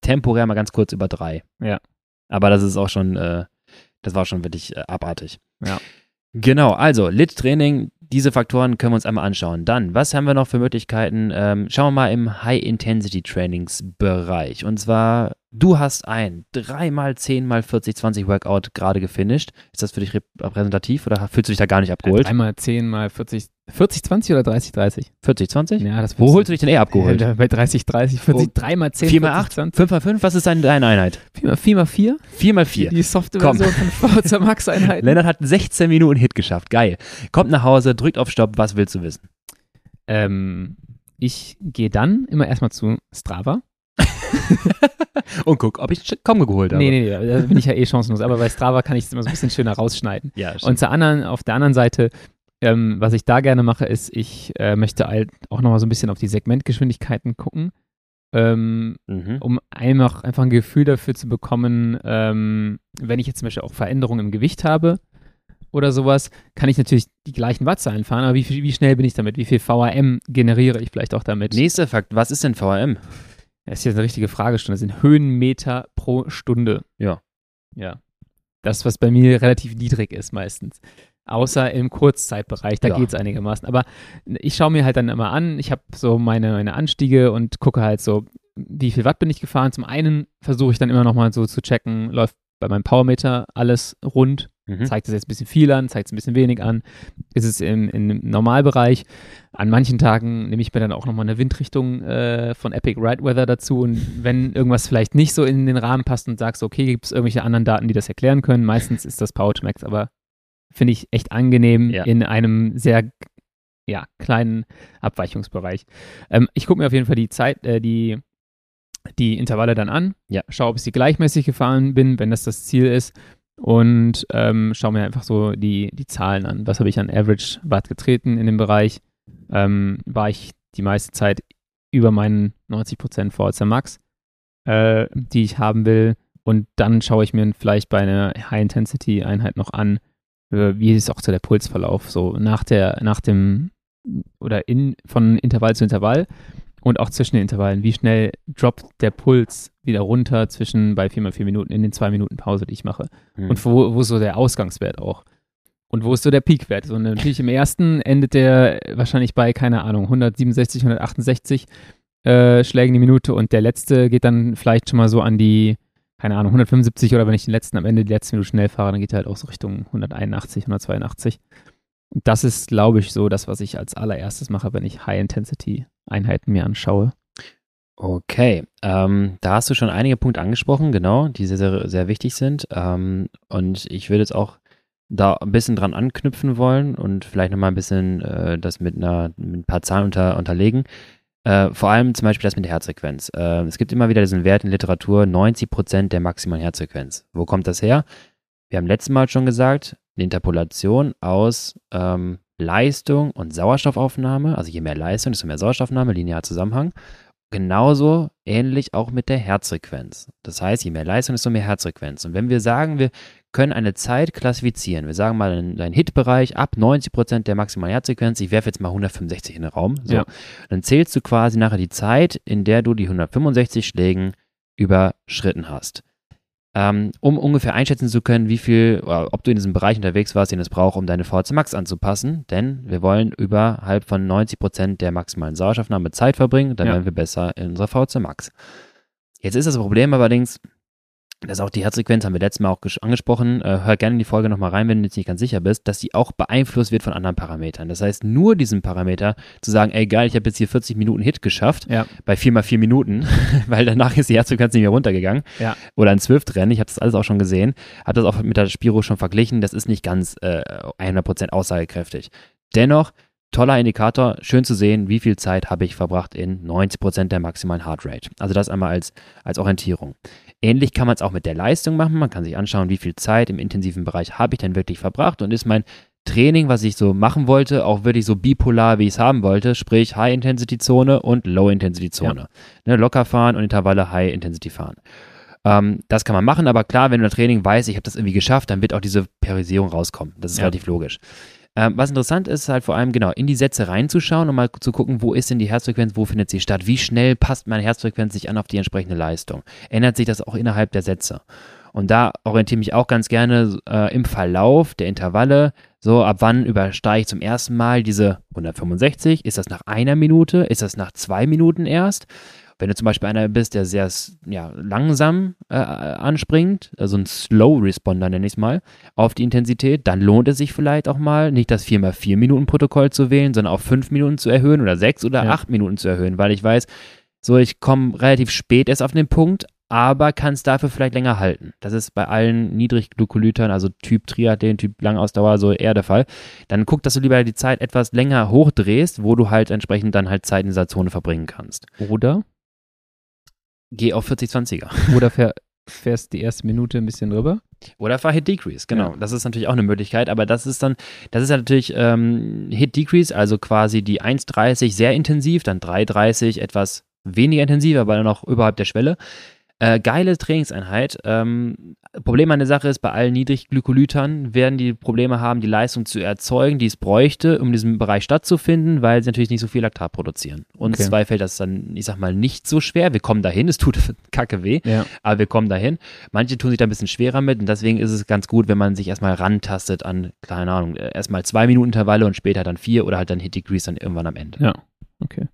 temporär mal ganz kurz über drei. Ja. Aber das ist auch schon, äh, das war schon wirklich äh, abartig. Ja. Genau, also Lit-Training, diese Faktoren können wir uns einmal anschauen. Dann, was haben wir noch für Möglichkeiten? Ähm, schauen wir mal im High-Intensity-Trainings-Bereich. Und zwar, du hast ein 3x10x40-20-Workout gerade gefinisht. Ist das für dich repräsentativ oder fühlst du dich da gar nicht abgeholt? 3x10x40 40-20 oder 30-30? 40-20? Ja, das Wo holst du dich denn eh abgeholt? Äh, bei 30-30, 40, 3 mal 10, 4 mal 8, 20. 5 mal 5, was ist deine, deine Einheit? 4 mal 4? 4? 4 mal 4. Die Software-Version von VZ Max-Einheit. [laughs] Lennart hat 16 Minuten Hit geschafft, geil. Kommt nach Hause, drückt auf Stopp, was willst du wissen? Ähm, ich gehe dann immer erstmal zu Strava. [laughs] und guck, ob ich kaum geholt habe. Nee, nee, nee, da bin ich ja eh chancenlos. Aber bei Strava kann ich es immer so ein bisschen schöner rausschneiden. Ja, stimmt. und zur anderen, auf der anderen Seite ähm, was ich da gerne mache, ist, ich äh, möchte halt auch nochmal so ein bisschen auf die Segmentgeschwindigkeiten gucken, ähm, mhm. um einfach, einfach ein Gefühl dafür zu bekommen, ähm, wenn ich jetzt zum Beispiel auch Veränderungen im Gewicht habe oder sowas, kann ich natürlich die gleichen Wattzahlen fahren, aber wie, wie schnell bin ich damit? Wie viel VRM generiere ich vielleicht auch damit? Nächster Fakt, was ist denn VRM? Das ist jetzt eine richtige Fragestunde. Das sind Höhenmeter pro Stunde. Ja. Ja. Das, was bei mir relativ niedrig ist meistens. Außer im Kurzzeitbereich, da Ja. geht es einigermaßen. Aber ich schaue mir halt dann immer an, ich habe so meine, meine Anstiege und gucke halt so, wie viel Watt bin ich gefahren. Zum einen versuche ich dann immer nochmal so zu checken, läuft bei meinem Powermeter alles rund, Mhm. zeigt es jetzt ein bisschen viel an, zeigt es ein bisschen wenig an, ist es im, im Normalbereich. An manchen Tagen nehme ich mir dann auch nochmal eine Windrichtung äh, von Epic Ride Weather dazu und wenn irgendwas vielleicht nicht so in den Rahmen passt und sagst, okay, gibt es irgendwelche anderen Daten, die das erklären können, meistens ist das Power to Max, aber finde ich echt angenehm Ja. in einem sehr ja, kleinen Abweichungsbereich. Ähm, ich gucke mir auf jeden Fall die Zeit, äh, die, die Intervalle dann an, Ja. schaue, ob ich sie gleichmäßig gefahren bin, wenn das das Ziel ist und ähm, schaue mir einfach so die, die Zahlen an. Was habe ich an Average Watt getreten in dem Bereich? Ähm, war ich die meiste Zeit über meinen 90% VHC Max, äh, die ich haben will. Und dann schaue ich mir vielleicht bei einer High-Intensity-Einheit noch an, wie ist auch so der Pulsverlauf, so nach der, nach dem oder in, von Intervall zu Intervall und auch zwischen den Intervallen. Wie schnell droppt der Puls wieder runter zwischen bei 4x4 Minuten in den zwei Minuten Pause, die ich mache. Mhm. Und wo, wo ist so der Ausgangswert auch? Und wo ist so der Peakwert? So natürlich im ersten endet der wahrscheinlich bei, keine Ahnung, 167, 168 äh, Schlägen die Minute und der letzte geht dann vielleicht schon mal so an die, keine Ahnung, 175 oder wenn ich den letzten am Ende die letzte Minute schnell fahre, dann geht er halt auch so Richtung 181, 182. Und das ist, glaube ich, so das, was ich als allererstes mache, wenn ich High-Intensity-Einheiten mir anschaue. Okay, ähm, da hast du schon einige Punkte angesprochen, genau, die sehr, sehr, sehr wichtig sind. Ähm, und ich würde jetzt auch da ein bisschen dran anknüpfen wollen und vielleicht nochmal ein bisschen äh, das mit, einer, mit ein paar Zahlen unter, unterlegen. Äh, vor allem zum Beispiel das mit der Herzfrequenz. Äh, es gibt immer wieder diesen Wert in Literatur, 90% der maximalen Herzfrequenz. Wo kommt das her? Wir haben letztes Mal schon gesagt, eine Interpolation aus ähm, Leistung und Sauerstoffaufnahme. Also je mehr Leistung, desto mehr Sauerstoffaufnahme, linearer Zusammenhang. Genauso ähnlich auch mit der Herzfrequenz. Das heißt, je mehr Leistung, desto mehr Herzfrequenz. Und wenn wir sagen, wir können eine Zeit klassifizieren, wir sagen mal in deinen Hitbereich ab 90% der maximalen Herzfrequenz, ich werfe jetzt mal 165 in den Raum, so, Ja. dann zählst du quasi nachher die Zeit, in der du die 165 Schlägen überschritten hast. Ähm, um ungefähr einschätzen zu können, wie viel, oder ob du in diesem Bereich unterwegs warst, den es braucht, um deine VHC Max anzupassen, denn wir wollen überhalb von 90% der maximalen Sauerstoffnahme Zeit verbringen, dann Ja. werden wir besser in unserer VHC Max. Jetzt ist das Problem allerdings, dass auch die Herzfrequenz, haben wir letztes Mal auch angesprochen, äh, hör gerne in die Folge nochmal rein, wenn du jetzt nicht ganz sicher bist, dass die auch beeinflusst wird von anderen Parametern. Das heißt, nur diesen Parameter zu sagen, ey geil, ich habe jetzt hier 40 Minuten Hit geschafft, Ja. bei 4 mal 4 Minuten, [laughs] weil danach ist die Herzfrequenz nicht mehr runtergegangen. Ja. Oder ein Zwift-Rennen, ich habe das alles auch schon gesehen, habe das auch mit der Spiro schon verglichen, das ist nicht ganz äh, 100% aussagekräftig. Dennoch, toller Indikator, schön zu sehen, wie viel Zeit habe ich verbracht in 90% der maximalen Heartrate. Also das einmal als, als Orientierung. Ähnlich kann man es auch mit der Leistung machen. Man kann sich anschauen, wie viel Zeit im intensiven Bereich habe ich denn wirklich verbracht und ist mein Training, was ich so machen wollte, auch wirklich so bipolar, wie ich es haben wollte, sprich High-Intensity-Zone und Low-Intensity-Zone. Ne, locker fahren und Intervalle High-Intensity fahren. Ähm, das kann man machen, aber klar, wenn du im Training weißt, ich habe das irgendwie geschafft, dann wird auch diese Priorisierung rauskommen. Das ist Ja. relativ logisch. Ähm, was interessant ist, halt vor allem genau in die Sätze reinzuschauen und mal zu gucken, wo ist denn die Herzfrequenz, wo findet sie statt, wie schnell passt meine Herzfrequenz sich an auf die entsprechende Leistung. Ändert sich das auch innerhalb der Sätze? Und da orientiere ich mich auch ganz gerne äh, im Verlauf der Intervalle, so ab wann übersteige ich zum ersten Mal diese 165? Ist das nach einer Minute? Ist das nach zwei Minuten erst? Wenn du zum Beispiel einer bist, der sehr ja, langsam äh, anspringt, also ein Slow Responder nenne ich es mal, auf die Intensität, dann lohnt es sich vielleicht auch mal, nicht das 4x4 Minuten Protokoll zu wählen, sondern auf 5 Minuten zu erhöhen oder 6 oder Ja. 8 Minuten zu erhöhen, weil ich weiß, so ich komme relativ spät erst auf den Punkt, aber kannst dafür vielleicht länger halten. Das ist bei allen Niedrigglykolytern, also Typ Triathlon, Typ Langausdauer, so eher der Fall. Dann guck, dass du lieber die Zeit etwas länger hochdrehst, wo du halt entsprechend dann halt Zeit in dieser Zone verbringen kannst. Oder? Geh auf 40-20er. Oder fähr, fährst die erste Minute ein bisschen rüber. Oder fahr Hit Decrease, genau. Ja. Das ist natürlich auch eine Möglichkeit, aber das ist dann, das ist ja natürlich ähm, Hit Decrease, also quasi die 1,30 sehr intensiv, dann 3,30 etwas weniger intensiv, aber dann noch überhalb der Schwelle. Äh, geile Trainingseinheit. Ähm, Problem an der Sache ist, bei allen Niedrigglykolytern werden die Probleme haben, die Leistung zu erzeugen, die es bräuchte, um in diesem Bereich stattzufinden, weil sie natürlich nicht so viel Laktat produzieren. Uns Okay. zwei fällt das dann, ich sag mal, nicht so schwer. Wir kommen dahin, [laughs] es tut kacke weh, Ja. aber wir kommen dahin. Manche tun sich da ein bisschen schwerer mit und deswegen ist es ganz gut, wenn man sich erstmal rantastet an, keine Ahnung, äh, erstmal zwei Minuten Intervalle und später dann vier oder halt dann Hit Degrees dann irgendwann am Ende. Ja. Okay.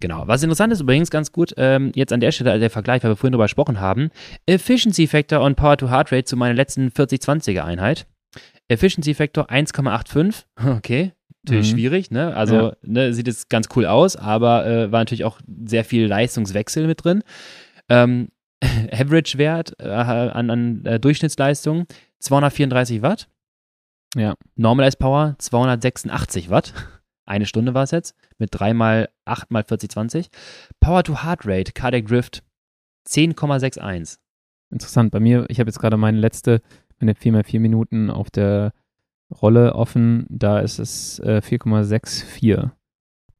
Genau. Was interessant ist übrigens ganz gut, ähm, jetzt an der Stelle der Vergleich, weil wir vorhin drüber gesprochen haben, Efficiency Factor und Power to Heart Rate zu meiner letzten 40-20er Einheit. Efficiency Factor 1,85. [laughs] Okay. Natürlich Mhm. schwierig, ne? Also Ja. ne, sieht jetzt ganz cool aus, aber äh, war natürlich auch sehr viel Leistungswechsel mit drin. Ähm, [laughs] Average-Wert äh, an, an äh, Durchschnittsleistung 234 Watt. Ja. Normalized Power 286 Watt. Eine Stunde war es jetzt mit 3 mal 8 mal 40, 20. Power to Heart Rate, Cardiac Drift 10,61. Interessant. Bei mir, ich habe jetzt gerade meine letzte, meine 4x4 Minuten auf der Rolle offen. Da ist es äh, 4,64. Das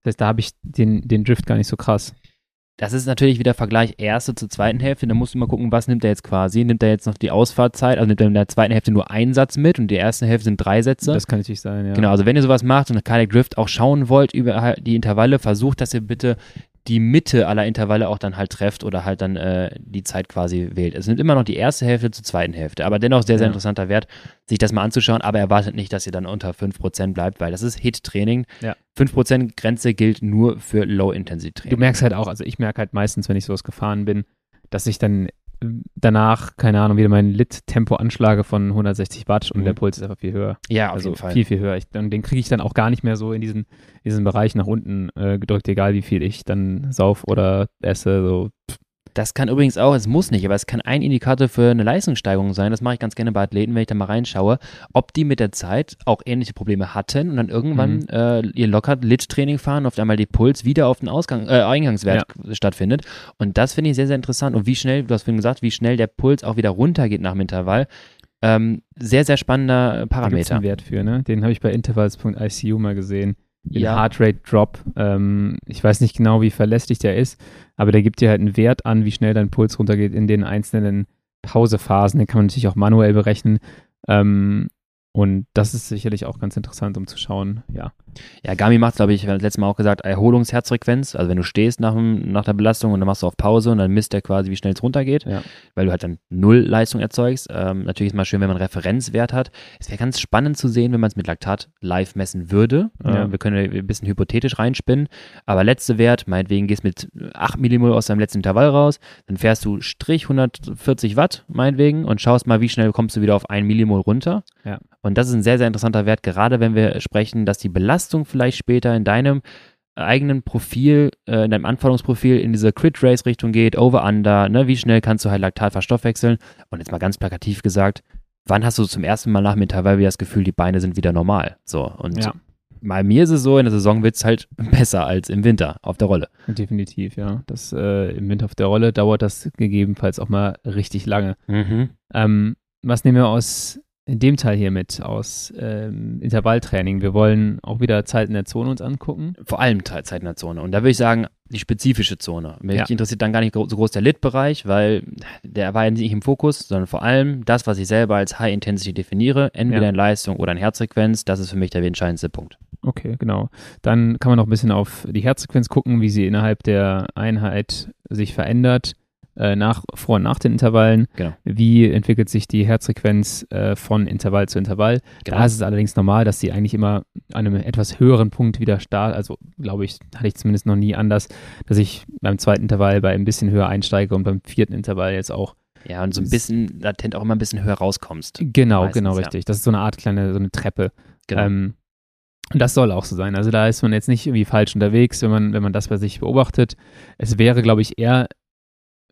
heißt, da habe ich den, den Drift gar nicht so krass. Das ist natürlich wieder Vergleich erste zur zweiten Hälfte. Da musst du mal gucken, was nimmt er jetzt quasi. Nimmt er jetzt noch die Ausfahrtzeit, also nimmt er in der zweiten Hälfte nur einen Satz mit und die erste Hälfte sind drei Sätze. Das kann natürlich sein, ja. Genau, also wenn ihr sowas macht und Cardiac Drift auch schauen wollt über die Intervalle, versucht, dass ihr bitte die Mitte aller Intervalle auch dann halt trefft oder halt dann äh, die Zeit quasi wählt. Es nimmt immer noch die erste Hälfte zur zweiten Hälfte, aber dennoch sehr, sehr interessanter Wert, sich das mal anzuschauen, aber erwartet nicht, dass ihr dann unter 5% bleibt, weil das ist Hit-Training. Ja. 5% Grenze gilt nur für Low-Intensity-Training. Du merkst halt auch, also ich merke halt meistens, wenn ich sowas gefahren bin, dass ich dann danach, keine Ahnung, wieder mein Lit-Tempo anschlage von 160 Watt und Mhm. der Puls ist einfach viel höher. Ja, auf also jeden Fall. viel, viel höher. Ich, und den kriege ich dann auch gar nicht mehr so in diesen, diesen Bereich nach unten äh, gedrückt, egal wie viel ich dann sauf oder esse. So. Das kann übrigens auch, es muss nicht, aber es kann ein Indikator für eine Leistungssteigerung sein. Das mache ich ganz gerne bei Athleten, wenn ich da mal reinschaue, ob die mit der Zeit auch ähnliche Probleme hatten und dann irgendwann Mhm. äh, ihr locker Lit-Training fahren, auf einmal die Puls wieder auf den Ausgang, äh, Eingangswert stattfindet. Und das finde ich sehr, sehr interessant. Und wie schnell, du hast vorhin gesagt, wie schnell der Puls auch wieder runtergeht nach dem Intervall. Ähm, sehr, sehr spannender äh, Da Parameter. einen Wert für, ne? Den habe ich bei intervals.icu mal gesehen. Den Ja. Heart Rate Drop. Ähm, ich weiß nicht genau, wie verlässlich der ist, aber der gibt dir halt einen Wert an, wie schnell dein Puls runtergeht in den einzelnen Pausephasen. Den kann man natürlich auch manuell berechnen. Ähm, und das ist sicherlich auch ganz interessant, um zu schauen, ja. Ja, Gami macht, glaube ich, das letzte Mal auch gesagt, Erholungsherzfrequenz. Also wenn du stehst nach, dem, nach der Belastung und dann machst du auf Pause und dann misst er quasi, wie schnell es runtergeht, Ja. weil du halt dann null Leistung erzeugst. Ähm, natürlich ist es mal schön, wenn man einen Referenzwert hat. Es wäre ganz spannend zu sehen, wenn man es mit Laktat live messen würde. Ja. Äh, wir können ein bisschen hypothetisch reinspinnen. Aber letzte Wert, meinetwegen gehst mit 8 Millimol aus deinem letzten Intervall raus, dann fährst du Strich 140 Watt, meinetwegen, und schaust mal, wie schnell kommst du wieder auf 1 Millimol runter. Ja. Und das ist ein sehr, sehr interessanter Wert, gerade wenn wir sprechen, dass die Belastung vielleicht später in deinem eigenen Profil, äh, in deinem Anforderungsprofil in diese Crit-Race-Richtung geht, Over-Under, ne, wie schnell kannst du halt Laktat verstoffwechseln? Und jetzt mal ganz plakativ gesagt, wann hast du zum ersten Mal nach Intervall wieder das Gefühl, die Beine sind wieder normal? So, und Ja. bei mir ist es so, in der Saison wird es halt [laughs] besser als im Winter auf der Rolle. Definitiv, ja. Das äh, im Winter auf der Rolle dauert das gegebenenfalls auch mal richtig lange. Ähm, was nehmen wir aus dem Teil hier mit, aus ähm, Intervalltraining? Wir wollen auch wieder Zeit in der Zone uns angucken. Vor allem Zeit in der Zone. Und da würde ich sagen, die spezifische Zone. Mich Ja. interessiert dann gar nicht so groß der Lit-Bereich, weil der war ja nicht im Fokus, sondern vor allem das, was ich selber als High Intensity definiere, entweder Ja. in Leistung oder in Herzfrequenz, das ist für mich der entscheidendste Punkt. Okay, genau. Dann kann man noch ein bisschen auf die Herzfrequenz gucken, wie sie innerhalb der Einheit sich verändert, äh, nach, vor und nach den Intervallen. Genau. Wie entwickelt sich die Herzfrequenz äh, von Intervall zu Intervall? Genau. Da ist es allerdings normal, dass sie eigentlich immer an einem etwas höheren Punkt wieder startet. Also, glaube ich, hatte ich zumindest noch nie anders, dass ich beim zweiten Intervall bei ein bisschen höher einsteige und beim vierten Intervall jetzt auch. Ja, und so ein bisschen latent auch immer ein bisschen höher rauskommst. Genau, Meistens, genau, ja. richtig. Das ist so eine Art kleine, so eine Treppe. Genau. Ähm, und das soll auch so sein. Also da ist man jetzt nicht irgendwie falsch unterwegs, wenn man, wenn man das bei sich beobachtet. Es wäre, glaube ich, eher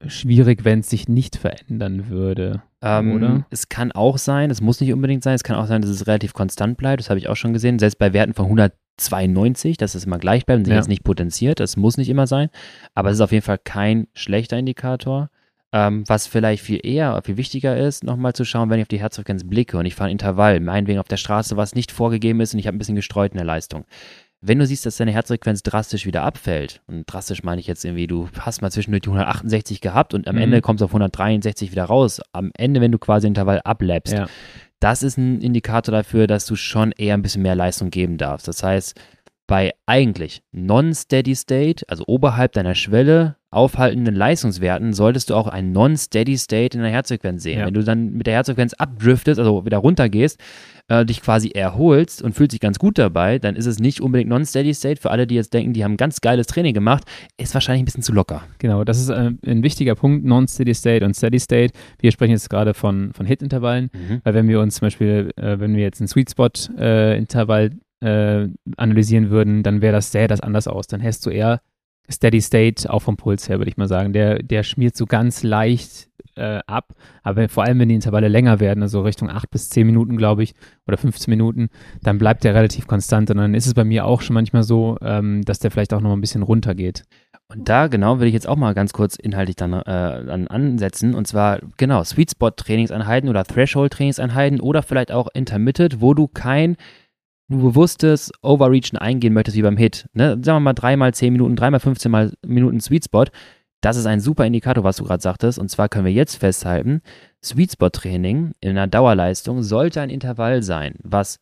schwierig, wenn es sich nicht verändern würde. Ähm, Oder? Es kann auch sein, es muss nicht unbedingt sein, es kann auch sein, dass es relativ konstant bleibt, das habe ich auch schon gesehen, selbst bei Werten von 192, dass es immer gleich bleibt und sich Ja. jetzt nicht potenziert, das muss nicht immer sein, aber es ist auf jeden Fall kein schlechter Indikator. Ähm, was vielleicht viel eher, viel wichtiger ist, nochmal zu schauen, wenn ich auf die Herzfrequenz blicke und ich fahre ein Intervall, meinetwegen auf der Straße, was nicht vorgegeben ist und ich habe ein bisschen gestreut in der Leistung. Wenn du siehst, dass deine Herzfrequenz drastisch wieder abfällt, und drastisch meine ich jetzt irgendwie, du hast mal zwischendurch die 168 gehabt und am Mhm. Ende kommst du auf 163 wieder raus, am Ende, wenn du quasi Intervall abläppst, Ja. das ist ein Indikator dafür, dass du schon eher ein bisschen mehr Leistung geben darfst. Das heißt, bei eigentlich non-steady state, also oberhalb deiner Schwelle aufhaltenden Leistungswerten, solltest du auch ein non-steady state in der Herzfrequenz sehen. Ja. Wenn du dann mit der Herzfrequenz abdriftest, also wieder runtergehst, äh, dich quasi erholst und fühlt sich ganz gut dabei, dann ist es nicht unbedingt non-steady state. Für alle, die jetzt denken, die haben ganz geiles Training gemacht, ist wahrscheinlich ein bisschen zu locker. Genau, das ist äh, ein wichtiger Punkt, Non-Steady State und Steady State. Wir sprechen jetzt gerade von, von Hit-Intervallen, weil wenn wir uns zum Beispiel, äh, wenn wir jetzt einen Sweet Spot-Intervall äh, analysieren würden, dann wäre das, sähe das anders aus. Dann hättest du eher Steady State, auch vom Puls her, würde ich mal sagen. Der, der schmiert so ganz leicht äh, ab, aber vor allem, wenn die Intervalle länger werden, also Richtung 8 bis 10 Minuten, glaube ich, oder 15 Minuten, dann bleibt der relativ konstant und dann ist es bei mir auch schon manchmal so, ähm, dass der vielleicht auch noch ein bisschen runtergeht. Und da genau will ich jetzt auch mal ganz kurz inhaltlich dann, äh, dann ansetzen. Und zwar genau Sweet Spot Trainingseinheiten oder Threshold Trainingseinheiten oder vielleicht auch Intermittent, wo du kein bewusstes Overreachen eingehen möchtest wie beim Hit. Ne? Sagen wir mal dreimal 10 Minuten, dreimal 15 mal Minuten Sweet Spot. Das ist ein super Indikator, was du gerade sagtest. Und zwar können wir jetzt festhalten, Sweet Spot Training in einer Dauerleistung sollte ein Intervall sein, was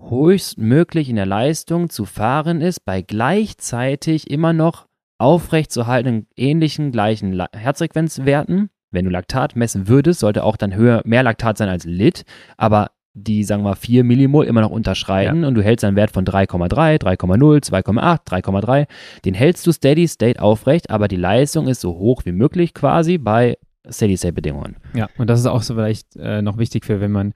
höchstmöglich in der Leistung zu fahren ist, bei gleichzeitig immer noch aufrechtzuerhaltenden ähnlichen gleichen Herzfrequenzwerten. Wenn du Laktat messen würdest, sollte auch dann höher, mehr Laktat sein als Lit, aber die, sagen wir mal, 4 Millimol immer noch unterschreiten und du hältst einen Wert von 3,3, 3,0, 2,8, 3,3. Den hältst du Steady State aufrecht, aber die Leistung ist so hoch wie möglich quasi bei Steady State Bedingungen. Ja, und das ist auch so vielleicht äh, noch wichtig für, wenn man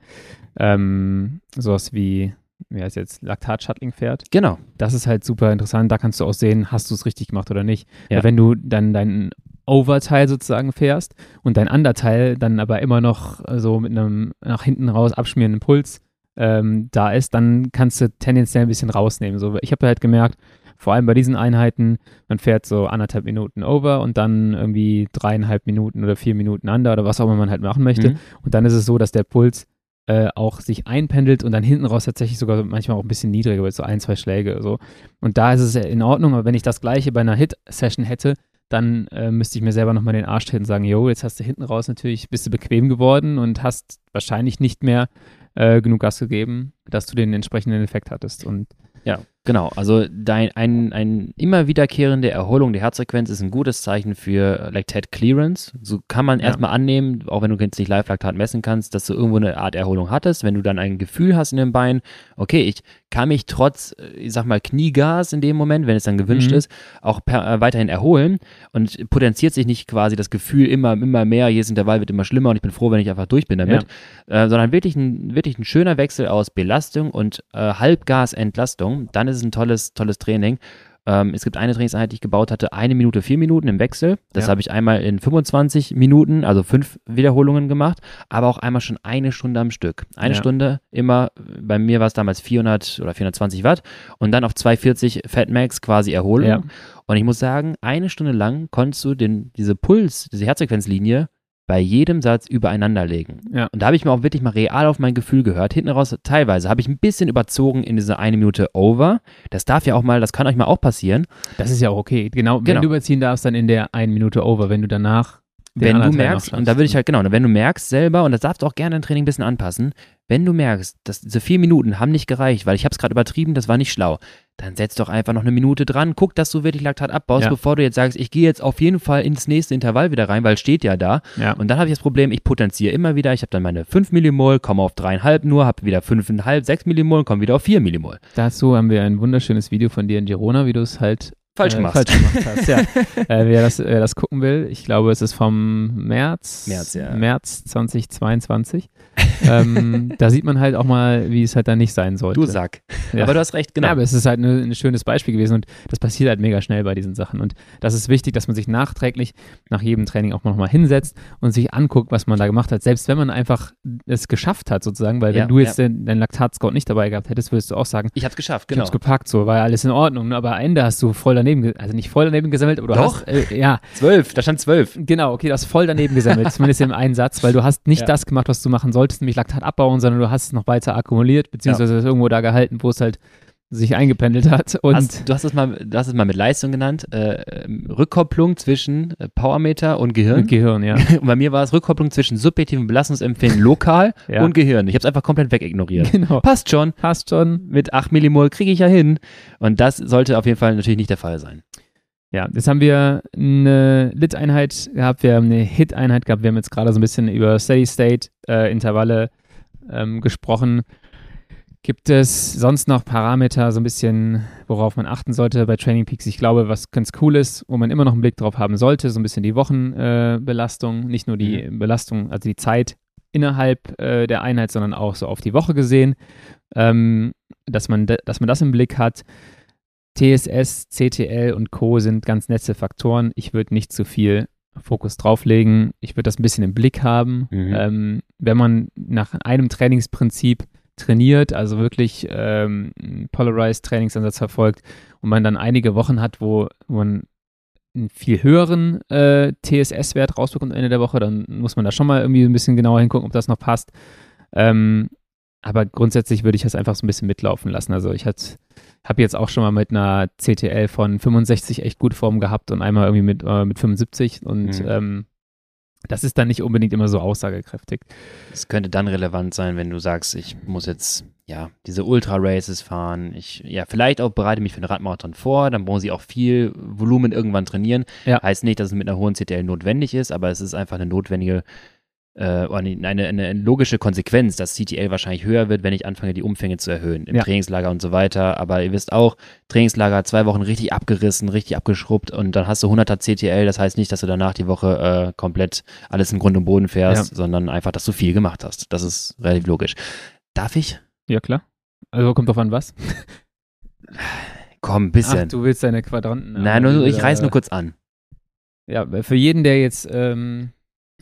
ähm, sowas wie, wie heißt jetzt, Laktat-Shuttling fährt. Genau. Das ist halt super interessant. Da kannst du auch sehen, hast du es richtig gemacht oder nicht. Ja. Wenn du dann deinen Overteil sozusagen fährst und dein Underteil dann aber immer noch so mit einem nach hinten raus abschmierenden Puls ähm, da ist, dann kannst du tendenziell ein bisschen rausnehmen. So, ich habe halt gemerkt, vor allem bei diesen Einheiten, man fährt so anderthalb Minuten over und dann irgendwie dreieinhalb Minuten oder vier Minuten under oder was auch immer man halt machen möchte. Mhm. Und dann ist es so, dass der Puls äh, auch sich einpendelt und dann hinten raus tatsächlich sogar manchmal auch ein bisschen niedriger wird, so ein, zwei Schläge so. Und da ist es ja in Ordnung, aber wenn ich das gleiche bei einer Hit-Session hätte, dann äh, müsste ich mir selber nochmal den Arsch treten und sagen, yo, jetzt hast du hinten raus natürlich, bist du bequem geworden und hast wahrscheinlich nicht mehr äh, genug Gas gegeben, dass du den entsprechenden Effekt hattest. Und Ja, genau. Also dein, ein, ein immer wiederkehrende Erholung der Herzfrequenz ist ein gutes Zeichen für Lactate Clearance. So kann man Ja. erstmal annehmen, auch wenn du jetzt nicht Live-Laktat messen kannst, dass du irgendwo eine Art Erholung hattest. Wenn du dann ein Gefühl hast in den Beinen, okay, ich kann mich trotz, äh, ich sag mal, Kniegas in dem Moment, wenn es dann gewünscht Mhm. ist, auch per, äh, weiterhin erholen und potenziert sich nicht quasi das Gefühl immer, immer mehr, jedes Intervall wird immer schlimmer und ich bin froh, wenn ich einfach durch bin damit, äh, sondern wirklich ein, wirklich ein schöner Wechsel aus Belastung und äh, Halbgasentlastung. Dann ist es ein tolles, tolles Training. Ähm, es gibt eine Trainingseinheit, die ich gebaut hatte, eine Minute, vier Minuten im Wechsel. Das Ja. habe ich einmal in 25 Minuten, also fünf Wiederholungen gemacht, aber auch einmal schon eine Stunde am Stück. Eine Ja. Stunde immer, bei mir war es damals 400 oder 420 Watt und dann auf 240 Fat Max quasi Erholung. Ja. Und ich muss sagen, eine Stunde lang konntest du den, diese Puls, diese Herzfrequenzlinie bei jedem Satz übereinander legen. Ja. Und da habe ich mir auch wirklich mal real auf mein Gefühl gehört. Hinten raus, teilweise habe ich ein bisschen überzogen in diese eine Minute over. Das darf ja auch mal, das kann euch mal auch passieren. das ist ja auch okay. Genau, wenn Genau. du überziehen darfst, dann in der einen Minute over, wenn du danach wenn du merkst, und da würde ich schaffst. halt, genau, wenn du merkst selber, und das darfst du auch gerne im Training ein bisschen anpassen, wenn du merkst, dass diese vier Minuten haben nicht gereicht, weil ich habe es gerade übertrieben, das war nicht schlau, dann setz doch einfach noch eine Minute dran, guck, dass du wirklich Laktat abbaust, Ja. bevor du jetzt sagst, ich gehe jetzt auf jeden Fall ins nächste Intervall wieder rein, weil es steht ja da. Ja. Und dann habe ich das Problem, ich potenziere immer wieder, ich habe dann meine 5 Millimol, komme auf 3,5 nur, habe wieder 5,5, 6 Millimol, komme wieder auf 4 Millimol. Dazu haben wir ein wunderschönes Video von dir in Girona, wie du es halt falsch äh, gemacht. falsch gemacht hast. Ja. [laughs] äh, wer, das, wer das gucken will, ich glaube, es ist vom März, März, ja. März 2022. ähm, [laughs] da sieht man halt auch mal, wie es halt dann nicht sein sollte. Du Sack. Ja. Aber du hast recht, genau. Ja, aber es ist halt ein ne schönes Beispiel gewesen und das passiert halt mega schnell bei diesen Sachen. Und das ist wichtig, dass man sich nachträglich nach jedem Training auch nochmal hinsetzt und sich anguckt, was man da gemacht hat. Selbst wenn man einfach es geschafft hat, sozusagen, weil wenn Ja, du jetzt ja. den, deinen Laktat-Scout nicht dabei gehabt hättest, würdest du auch sagen, ich hab's geschafft, ich genau. hab's gepackt, so war ja alles in Ordnung. Ne? Aber am Ende hast du voll daneben, also nicht voll daneben gesammelt, aber du Doch. hast, äh, ja, Zwölf, da stand zwölf. genau, okay, du hast voll daneben gesammelt, zumindest im Einsatz, weil du hast nicht Ja. das gemacht, was du machen solltest, nämlich Laktat abbauen, sondern du hast es noch weiter akkumuliert, beziehungsweise es irgendwo da gehalten, wo es halt sich eingependelt hat. Und Hast, du hast es mal, du hast es mal mit Leistung genannt. Äh, ähm, Rückkopplung zwischen äh, Powermeter und Gehirn. mit Gehirn, ja. [laughs] Und bei mir war es Rückkopplung zwischen subjektivem Belastungsempfinden lokal [laughs] Ja. und Gehirn. Ich habe es einfach komplett wegignoriert. genau. Passt schon. Passt schon. Mit 8 Millimol kriege ich ja hin. Und das sollte auf jeden Fall natürlich nicht der Fall sein. Ja, jetzt haben wir eine Lit-Einheit gehabt, wir haben eine Hit-Einheit gehabt, wir haben jetzt gerade so ein bisschen über Steady-State-Intervalle ähm, gesprochen. Gibt es sonst noch Parameter, so ein bisschen, worauf man achten sollte bei Training Peaks? Ich glaube, was ganz cool ist, wo man immer noch einen Blick drauf haben sollte, so ein bisschen die Wochenbelastung, äh, nicht nur die Belastung, also die Zeit innerhalb äh, der Einheit, sondern auch so auf die Woche gesehen, ähm, dass, man dass man das im Blick hat. TSS, CTL und Co. sind ganz nette Faktoren. Ich würde nicht zu viel Fokus drauflegen. Ich würde das ein bisschen im Blick haben. Mhm. Ähm, wenn man nach einem Trainingsprinzip trainiert, also wirklich ähm, einen Polarized Trainingsansatz verfolgt und man dann einige Wochen hat, wo man einen viel höheren äh, TSS-Wert rausbekommt am Ende der Woche, dann muss man da schon mal irgendwie ein bisschen genauer hingucken, ob das noch passt. Ähm, aber grundsätzlich würde ich das einfach so ein bisschen mitlaufen lassen. Also ich habe jetzt auch schon mal mit einer CTL von 65 echt gut Form gehabt und einmal irgendwie mit, äh, mit 75 und Mhm. ähm, das ist dann nicht unbedingt immer so aussagekräftig. Es könnte dann relevant sein, wenn du sagst, ich muss jetzt ja diese Ultra-Races fahren. Ich ja vielleicht auch bereite mich für einen Radmarathon vor. Dann brauchen sie auch viel Volumen irgendwann trainieren. Ja. Heißt nicht, dass es mit einer hohen CTL notwendig ist, aber es ist einfach eine notwendige äh, oder eine, eine, logische Konsequenz, dass CTL wahrscheinlich höher wird, wenn ich anfange, die Umfänge zu erhöhen im Ja. Trainingslager und so weiter. Aber ihr wisst auch, Trainingslager zwei Wochen richtig abgerissen, richtig abgeschrubbt und dann hast du 100er CTL. Das heißt nicht, dass du danach die Woche äh, komplett alles im Grund und Boden fährst, sondern einfach, dass du viel gemacht hast. Das ist relativ logisch. Darf ich? Ja, klar. Also kommt drauf an was. Komm, ein bisschen. Ach, du willst deine Quadranten. Nein, nur, ich reiß nur kurz an. Ja, für jeden, der jetzt ähm,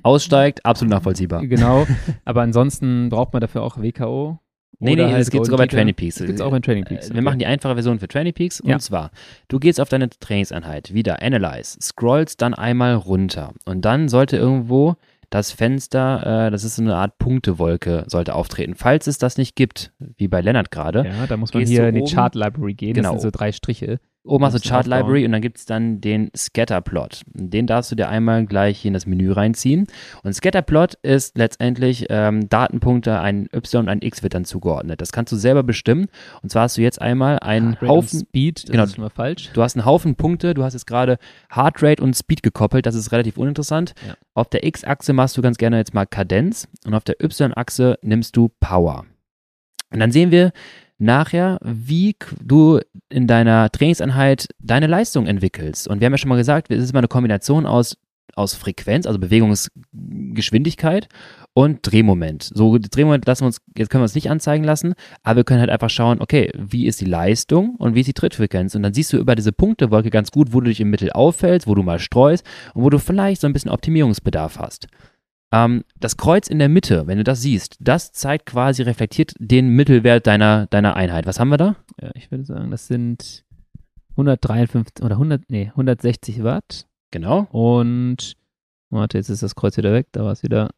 Aussteigt, absolut nachvollziehbar. genau, aber ansonsten braucht man dafür auch WKO. Nee, nee, halt es geht Golden sogar bei. Training Peaks. Das gibt's auch in Training Peaks. Äh, Wir machen die einfache Version für Training Peaks. Ja. Und zwar, du gehst auf deine Trainingseinheit, wieder Analyze, scrollst dann einmal runter und dann sollte irgendwo das Fenster, äh, das ist so eine Art Punktewolke, sollte auftreten. Falls es das nicht gibt, wie bei Lennart gerade, Ja, da muss man hier in die Chart Library gehen. Genau. Das sind so drei Striche. Oben hast du Chart aufbauen. Library und dann gibt es dann den Scatterplot. Den darfst du dir einmal gleich hier in das Menü reinziehen. Und Scatterplot ist letztendlich ähm, Datenpunkte, ein Y und ein X wird dann zugeordnet. Das kannst du selber bestimmen. Und zwar hast du jetzt einmal einen Heart rate Haufen Speed, das genau. ist mal falsch. Du hast einen Haufen Punkte, du hast jetzt gerade Heartrate und Speed gekoppelt, das ist relativ uninteressant. Ja. Auf der X-Achse machst du ganz gerne jetzt mal Kadenz und auf der Y-Achse nimmst du Power. Und dann sehen wir nachher, wie du in deiner Trainingseinheit deine Leistung entwickelst. Und wir haben ja schon mal gesagt, es ist immer eine Kombination aus, aus Frequenz, also Bewegungsgeschwindigkeit und Drehmoment. So, Drehmoment lassen wir uns, jetzt können wir uns nicht anzeigen lassen, aber wir können halt einfach schauen, okay, wie ist die Leistung und wie ist die Trittfrequenz? Und dann siehst du über diese Punktewolke ganz gut, wo du dich im Mittel auffällst, wo du mal streust und wo du vielleicht so ein bisschen Optimierungsbedarf hast. Ähm, das Kreuz in der Mitte, wenn du das siehst, das zeigt quasi, reflektiert den Mittelwert deiner, deiner Einheit. Was haben wir da? Ja, ich würde sagen, das sind 153 oder 100, nee, 160 Watt. Genau. Und, warte, jetzt ist das Kreuz wieder weg, da war es wieder.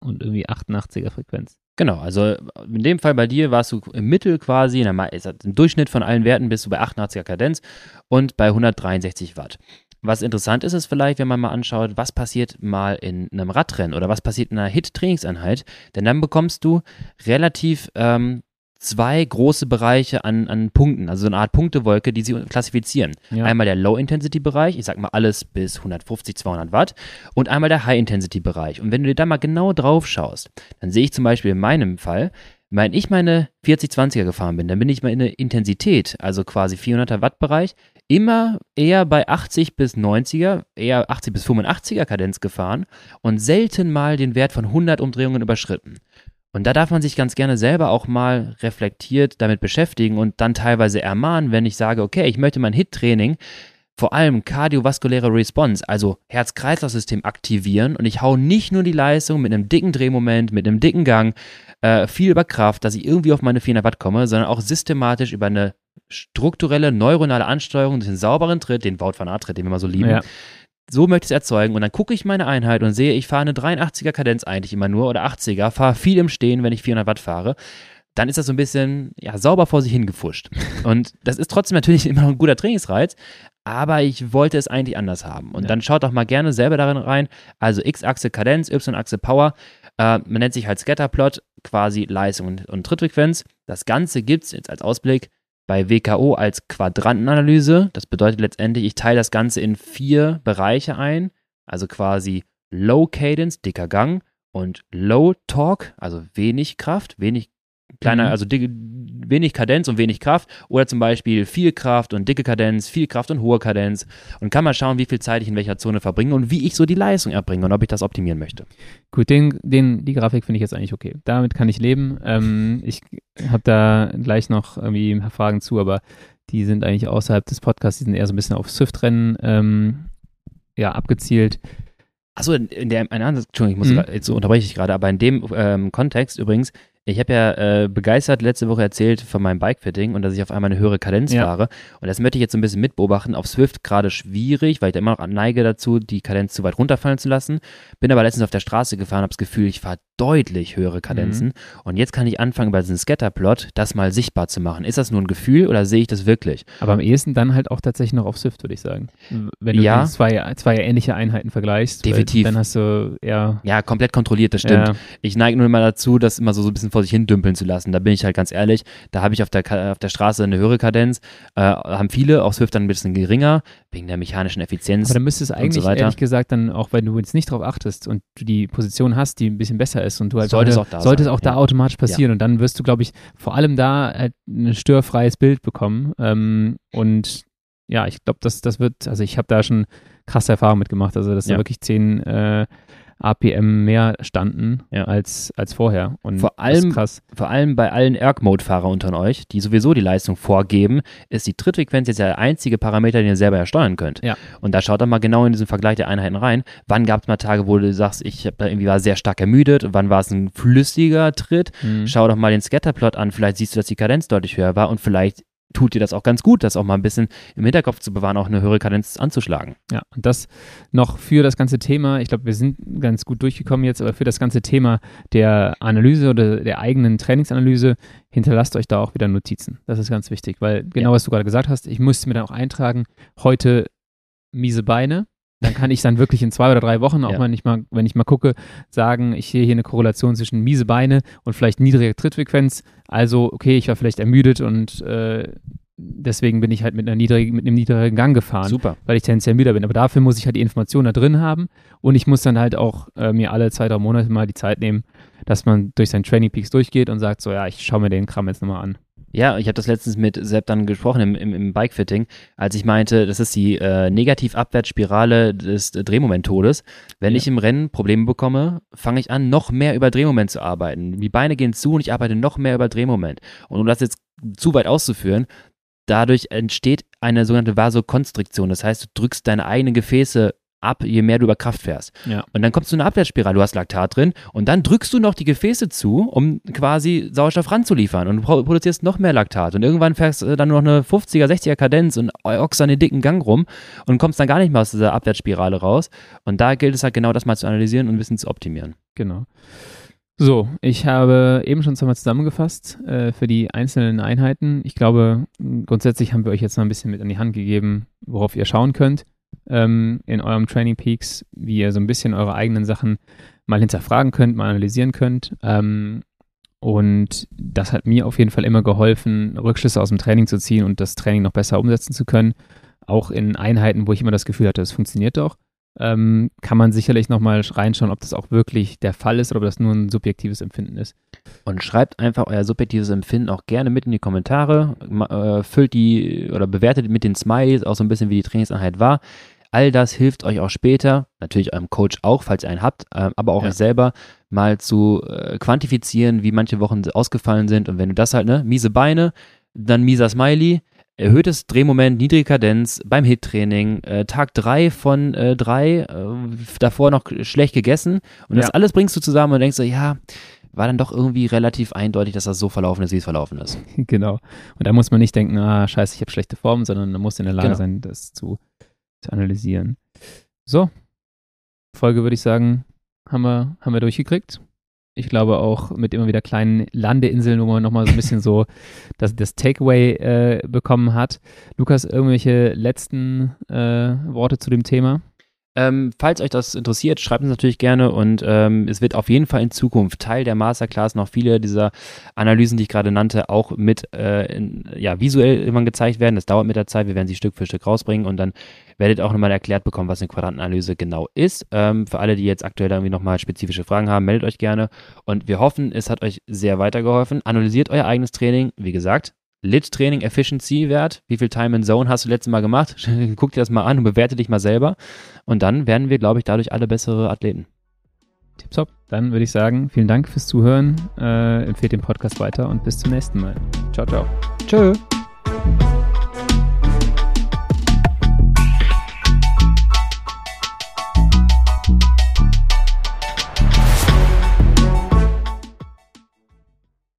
Und irgendwie 88er Frequenz. Genau, also in dem Fall bei dir warst du im Mittel quasi, im Durchschnitt von allen Werten bist du bei 88er Kadenz und bei 163 Watt. Was interessant ist, ist vielleicht, wenn man mal anschaut, was passiert mal in einem Radrennen oder was passiert in einer Hit-Trainingseinheit, denn dann bekommst du relativ ähm, zwei große Bereiche an, an Punkten, also so eine Art Punktewolke, die sie klassifizieren. Ja. Einmal der Low-Intensity-Bereich, ich sag mal alles bis 150, 200 Watt und einmal der High-Intensity-Bereich. Und wenn du dir da mal genau drauf schaust, dann sehe ich zum Beispiel in meinem Fall, Wenn ich meine 40-20er gefahren bin, dann bin ich meine Intensität, also quasi 400er Watt Bereich, immer eher bei 80 bis 90er, eher 80 bis 85er Kadenz gefahren und selten mal den Wert von 100 Umdrehungen überschritten. Und da darf man sich ganz gerne selber auch mal reflektiert damit beschäftigen und dann teilweise ermahnen, wenn ich sage, okay, ich möchte mein HIT-Training vor allem kardiovaskuläre Response, also Herz-Kreislauf-System aktivieren. Und ich hau nicht nur die Leistung mit einem dicken Drehmoment, mit einem dicken Gang, äh, viel über Kraft, dass ich irgendwie auf meine 400 Watt komme, sondern auch systematisch über eine strukturelle neuronale Ansteuerung einen sauberen Tritt, den Wout van Aert Tritt, den wir mal so lieben, ja. so möchte ich es erzeugen. Und dann gucke ich meine Einheit und sehe, ich fahre eine 83er Kadenz eigentlich immer nur oder 80er, fahre viel im Stehen, wenn ich 400 Watt fahre dann ist das so ein bisschen ja, sauber vor sich hingefuscht. [laughs] Und das ist trotzdem natürlich immer noch ein guter Trainingsreiz, aber ich wollte es eigentlich anders haben. Und ja. dann schaut doch mal gerne selber darin rein. Also X-Achse Kadenz, Y-Achse Power. Äh, man nennt sich halt Scatterplot, quasi Leistung und, und Trittfrequenz. Das Ganze gibt es jetzt als Ausblick bei WKO als Quadrantenanalyse. Das bedeutet letztendlich, ich teile das Ganze in vier Bereiche ein. Also quasi Low Cadence, dicker Gang und Low Torque, also wenig Kraft, wenig kleiner, mhm. also dicke, wenig Kadenz und wenig Kraft oder zum Beispiel viel Kraft und dicke Kadenz, viel Kraft und hohe Kadenz und kann mal schauen, wie viel Zeit ich in welcher Zone verbringe und wie ich so die Leistung erbringe und ob ich das optimieren möchte. Gut, den, den, die Grafik finde ich jetzt eigentlich okay. Damit kann ich leben. Ähm, ich habe da gleich noch irgendwie ein paar Fragen zu, aber die sind eigentlich außerhalb des Podcasts, die sind eher so ein bisschen auf Swift-Rennen ähm, ja, abgezielt. Achso, in der, eine andere, Entschuldigung, ich muss, mhm. jetzt unterbreche ich gerade, aber in dem ähm, Kontext übrigens, ich habe ja äh, begeistert letzte Woche erzählt von meinem Bikefitting und dass ich auf einmal eine höhere Kadenz ja. fahre. Und das möchte ich jetzt so ein bisschen mitbeobachten. Auf Swift gerade schwierig, weil ich da immer noch neige dazu, die Kadenz zu weit runterfallen zu lassen. Bin aber letztens auf der Straße gefahren, habe das Gefühl, ich fahre deutlich höhere Kadenzen. Mhm. Und jetzt kann ich anfangen, bei diesem Scatterplot das mal sichtbar zu machen. Ist das nur ein Gefühl oder sehe ich das wirklich? Aber am ehesten dann halt auch tatsächlich noch auf Swift, würde ich sagen. Wenn du ja. zwei, zwei ähnliche Einheiten vergleichst. Definitiv. Dann hast du eher. Ja, komplett kontrolliert, das stimmt. Ja. Ich neige nur immer dazu, das immer so, so ein bisschen vor sich hin dümpeln zu lassen. Da bin ich halt ganz ehrlich. Da habe ich auf der, auf der Straße eine höhere Kadenz. Äh, haben viele, auf Swift dann ein bisschen geringer, wegen der mechanischen Effizienz. Aber dann müsste es eigentlich, so ehrlich gesagt, dann auch, wenn du jetzt nicht drauf achtest und du die Position hast, die ein bisschen besser ist und du halt sollte auch da sollte es auch da automatisch passieren. Ja. Und dann wirst du, glaube ich, vor allem da halt ein störfreies Bild bekommen. Ähm, und ja, ich glaube, das, das wird, also ich habe da schon krasse Erfahrungen mitgemacht. Also, dass ja. da wirklich zehn äh, APM mehr standen ja. als, als vorher. Und vor allem, krass. vor allem bei allen Erg-Mode-Fahrer unter euch, die sowieso die Leistung vorgeben, ist die Trittfrequenz jetzt der einzige Parameter, den ihr selber ja steuern könnt. Ja. Und da schaut doch mal genau in diesen Vergleich der Einheiten rein. Wann gab es mal Tage, wo du sagst, ich da irgendwie war sehr stark ermüdet? Wann war es ein flüssiger Tritt? Mhm. Schau doch mal den Scatterplot an. Vielleicht siehst du, dass die Kadenz deutlich höher war und vielleicht tut dir das auch ganz gut, das auch mal ein bisschen im Hinterkopf zu bewahren, auch eine höhere Kadenz anzuschlagen. Ja, und das noch für das ganze Thema, ich glaube, wir sind ganz gut durchgekommen jetzt, aber für das ganze Thema der Analyse oder der eigenen Trainingsanalyse, hinterlasst euch da auch wieder Notizen. Das ist ganz wichtig, weil genau ja. was du gerade gesagt hast, ich musste mir dann auch eintragen, heute miese Beine, dann kann ich dann wirklich in zwei oder drei Wochen, auch ja. wenn, ich mal, wenn ich mal gucke, sagen, ich sehe hier eine Korrelation zwischen miese Beine und vielleicht niedrige Trittfrequenz. Also, okay, ich war vielleicht ermüdet und äh, deswegen bin ich halt mit, einer niedrigen, mit einem niedrigen Gang gefahren, Super. weil ich tendenziell müder bin. Aber dafür muss ich halt die Information da drin haben und ich muss dann halt auch äh, mir alle zwei, drei Monate mal die Zeit nehmen, dass man durch seinen Training Peaks durchgeht und sagt, so ja, ich schaue mir den Kram jetzt nochmal an. Ja, ich habe das letztens mit Sepp dann gesprochen im, im, im Bikefitting, als ich meinte, das ist die äh, Negativ-Abwärtsspirale des äh, Drehmomenttodes. Wenn ja. ich im Rennen Probleme bekomme, fange ich an, noch mehr über Drehmoment zu arbeiten. Die Beine gehen zu und ich arbeite noch mehr über Drehmoment. Und um das jetzt zu weit auszuführen, dadurch entsteht eine sogenannte Vasokonstriktion. Das heißt, du drückst deine eigenen Gefäße ab, je mehr du über Kraft fährst. Ja. Und dann kommst du in eine Abwärtsspirale, du hast Laktat drin und dann drückst du noch die Gefäße zu, um quasi Sauerstoff ranzuliefern und du produzierst noch mehr Laktat und irgendwann fährst du dann nur noch eine 50er, 60er Kadenz und ockst dann den dicken Gang rum und kommst dann gar nicht mehr aus dieser Abwärtsspirale raus und da gilt es halt genau das mal zu analysieren und ein bisschen zu optimieren. Genau. So, ich habe eben schon zweimal zusammengefasst äh, für die einzelnen Einheiten. Ich glaube, grundsätzlich haben wir euch jetzt noch ein bisschen mit an die Hand gegeben, worauf ihr schauen könnt ähm, in eurem Training Peaks, wie ihr so ein bisschen eure eigenen Sachen mal hinterfragen könnt, mal analysieren könnt. Ähm, und das hat mir auf jeden Fall immer geholfen, Rückschlüsse aus dem Training zu ziehen und das Training noch besser umsetzen zu können. Auch in Einheiten, wo ich immer das Gefühl hatte, es funktioniert doch. ähm, kann man sicherlich nochmal reinschauen, ob das auch wirklich der Fall ist oder ob das nur ein subjektives Empfinden ist. Und schreibt einfach euer subjektives Empfinden auch gerne mit in die Kommentare. Äh, füllt die oder bewertet mit den Smileys auch so ein bisschen, wie die Trainingseinheit war. All das hilft euch auch später, natürlich eurem Coach auch, falls ihr einen habt, äh, aber auch ja. euch selber mal zu äh, quantifizieren, wie manche Wochen ausgefallen sind. Und wenn du das halt, ne, miese Beine, dann mieser Smiley, erhöhtes Drehmoment, niedrige Kadenz beim Hit-Training, äh, Tag 3 von 3, äh, äh, davor noch schlecht gegessen und ja. das alles bringst du zusammen und denkst so, ja, war dann doch irgendwie relativ eindeutig, dass das so verlaufen ist, wie es verlaufen ist. [laughs] Genau. Und da muss man nicht denken, ah, scheiße, ich habe schlechte Form, sondern man muss in der Lage genau. sein, das zu, zu analysieren. So, Folge würde ich sagen, haben wir, haben wir durchgekriegt ich glaube auch mit immer wieder kleinen Landeinseln, wo man nochmal so ein bisschen so [laughs] das, das Takeaway äh, bekommen hat. Lukas, irgendwelche letzten äh, Worte zu dem Thema? Ähm, falls euch das interessiert, schreibt uns natürlich gerne und ähm, es wird auf jeden Fall in Zukunft Teil der Masterclass noch viele dieser Analysen, die ich gerade nannte, auch mit äh, in, ja, visuell irgendwann gezeigt werden. Das dauert mit der Zeit, wir werden sie Stück für Stück rausbringen und dann werdet auch nochmal erklärt bekommen, was eine Quadrantenanalyse genau ist. Ähm, für alle, die jetzt aktuell irgendwie nochmal spezifische Fragen haben, meldet euch gerne und wir hoffen, es hat euch sehr weitergeholfen. Analysiert euer eigenes Training, wie gesagt, Lit-Training Efficiency Wert. Wie viel Time in Zone hast du letztes Mal gemacht? [laughs] Guck dir das mal an und bewerte dich mal selber. Und dann werden wir, glaube ich, dadurch alle bessere Athleten. Tipptopp. Dann würde ich sagen, vielen Dank fürs Zuhören. Äh, empfehlt den Podcast weiter und bis zum nächsten Mal. Ciao, ciao. Tschö.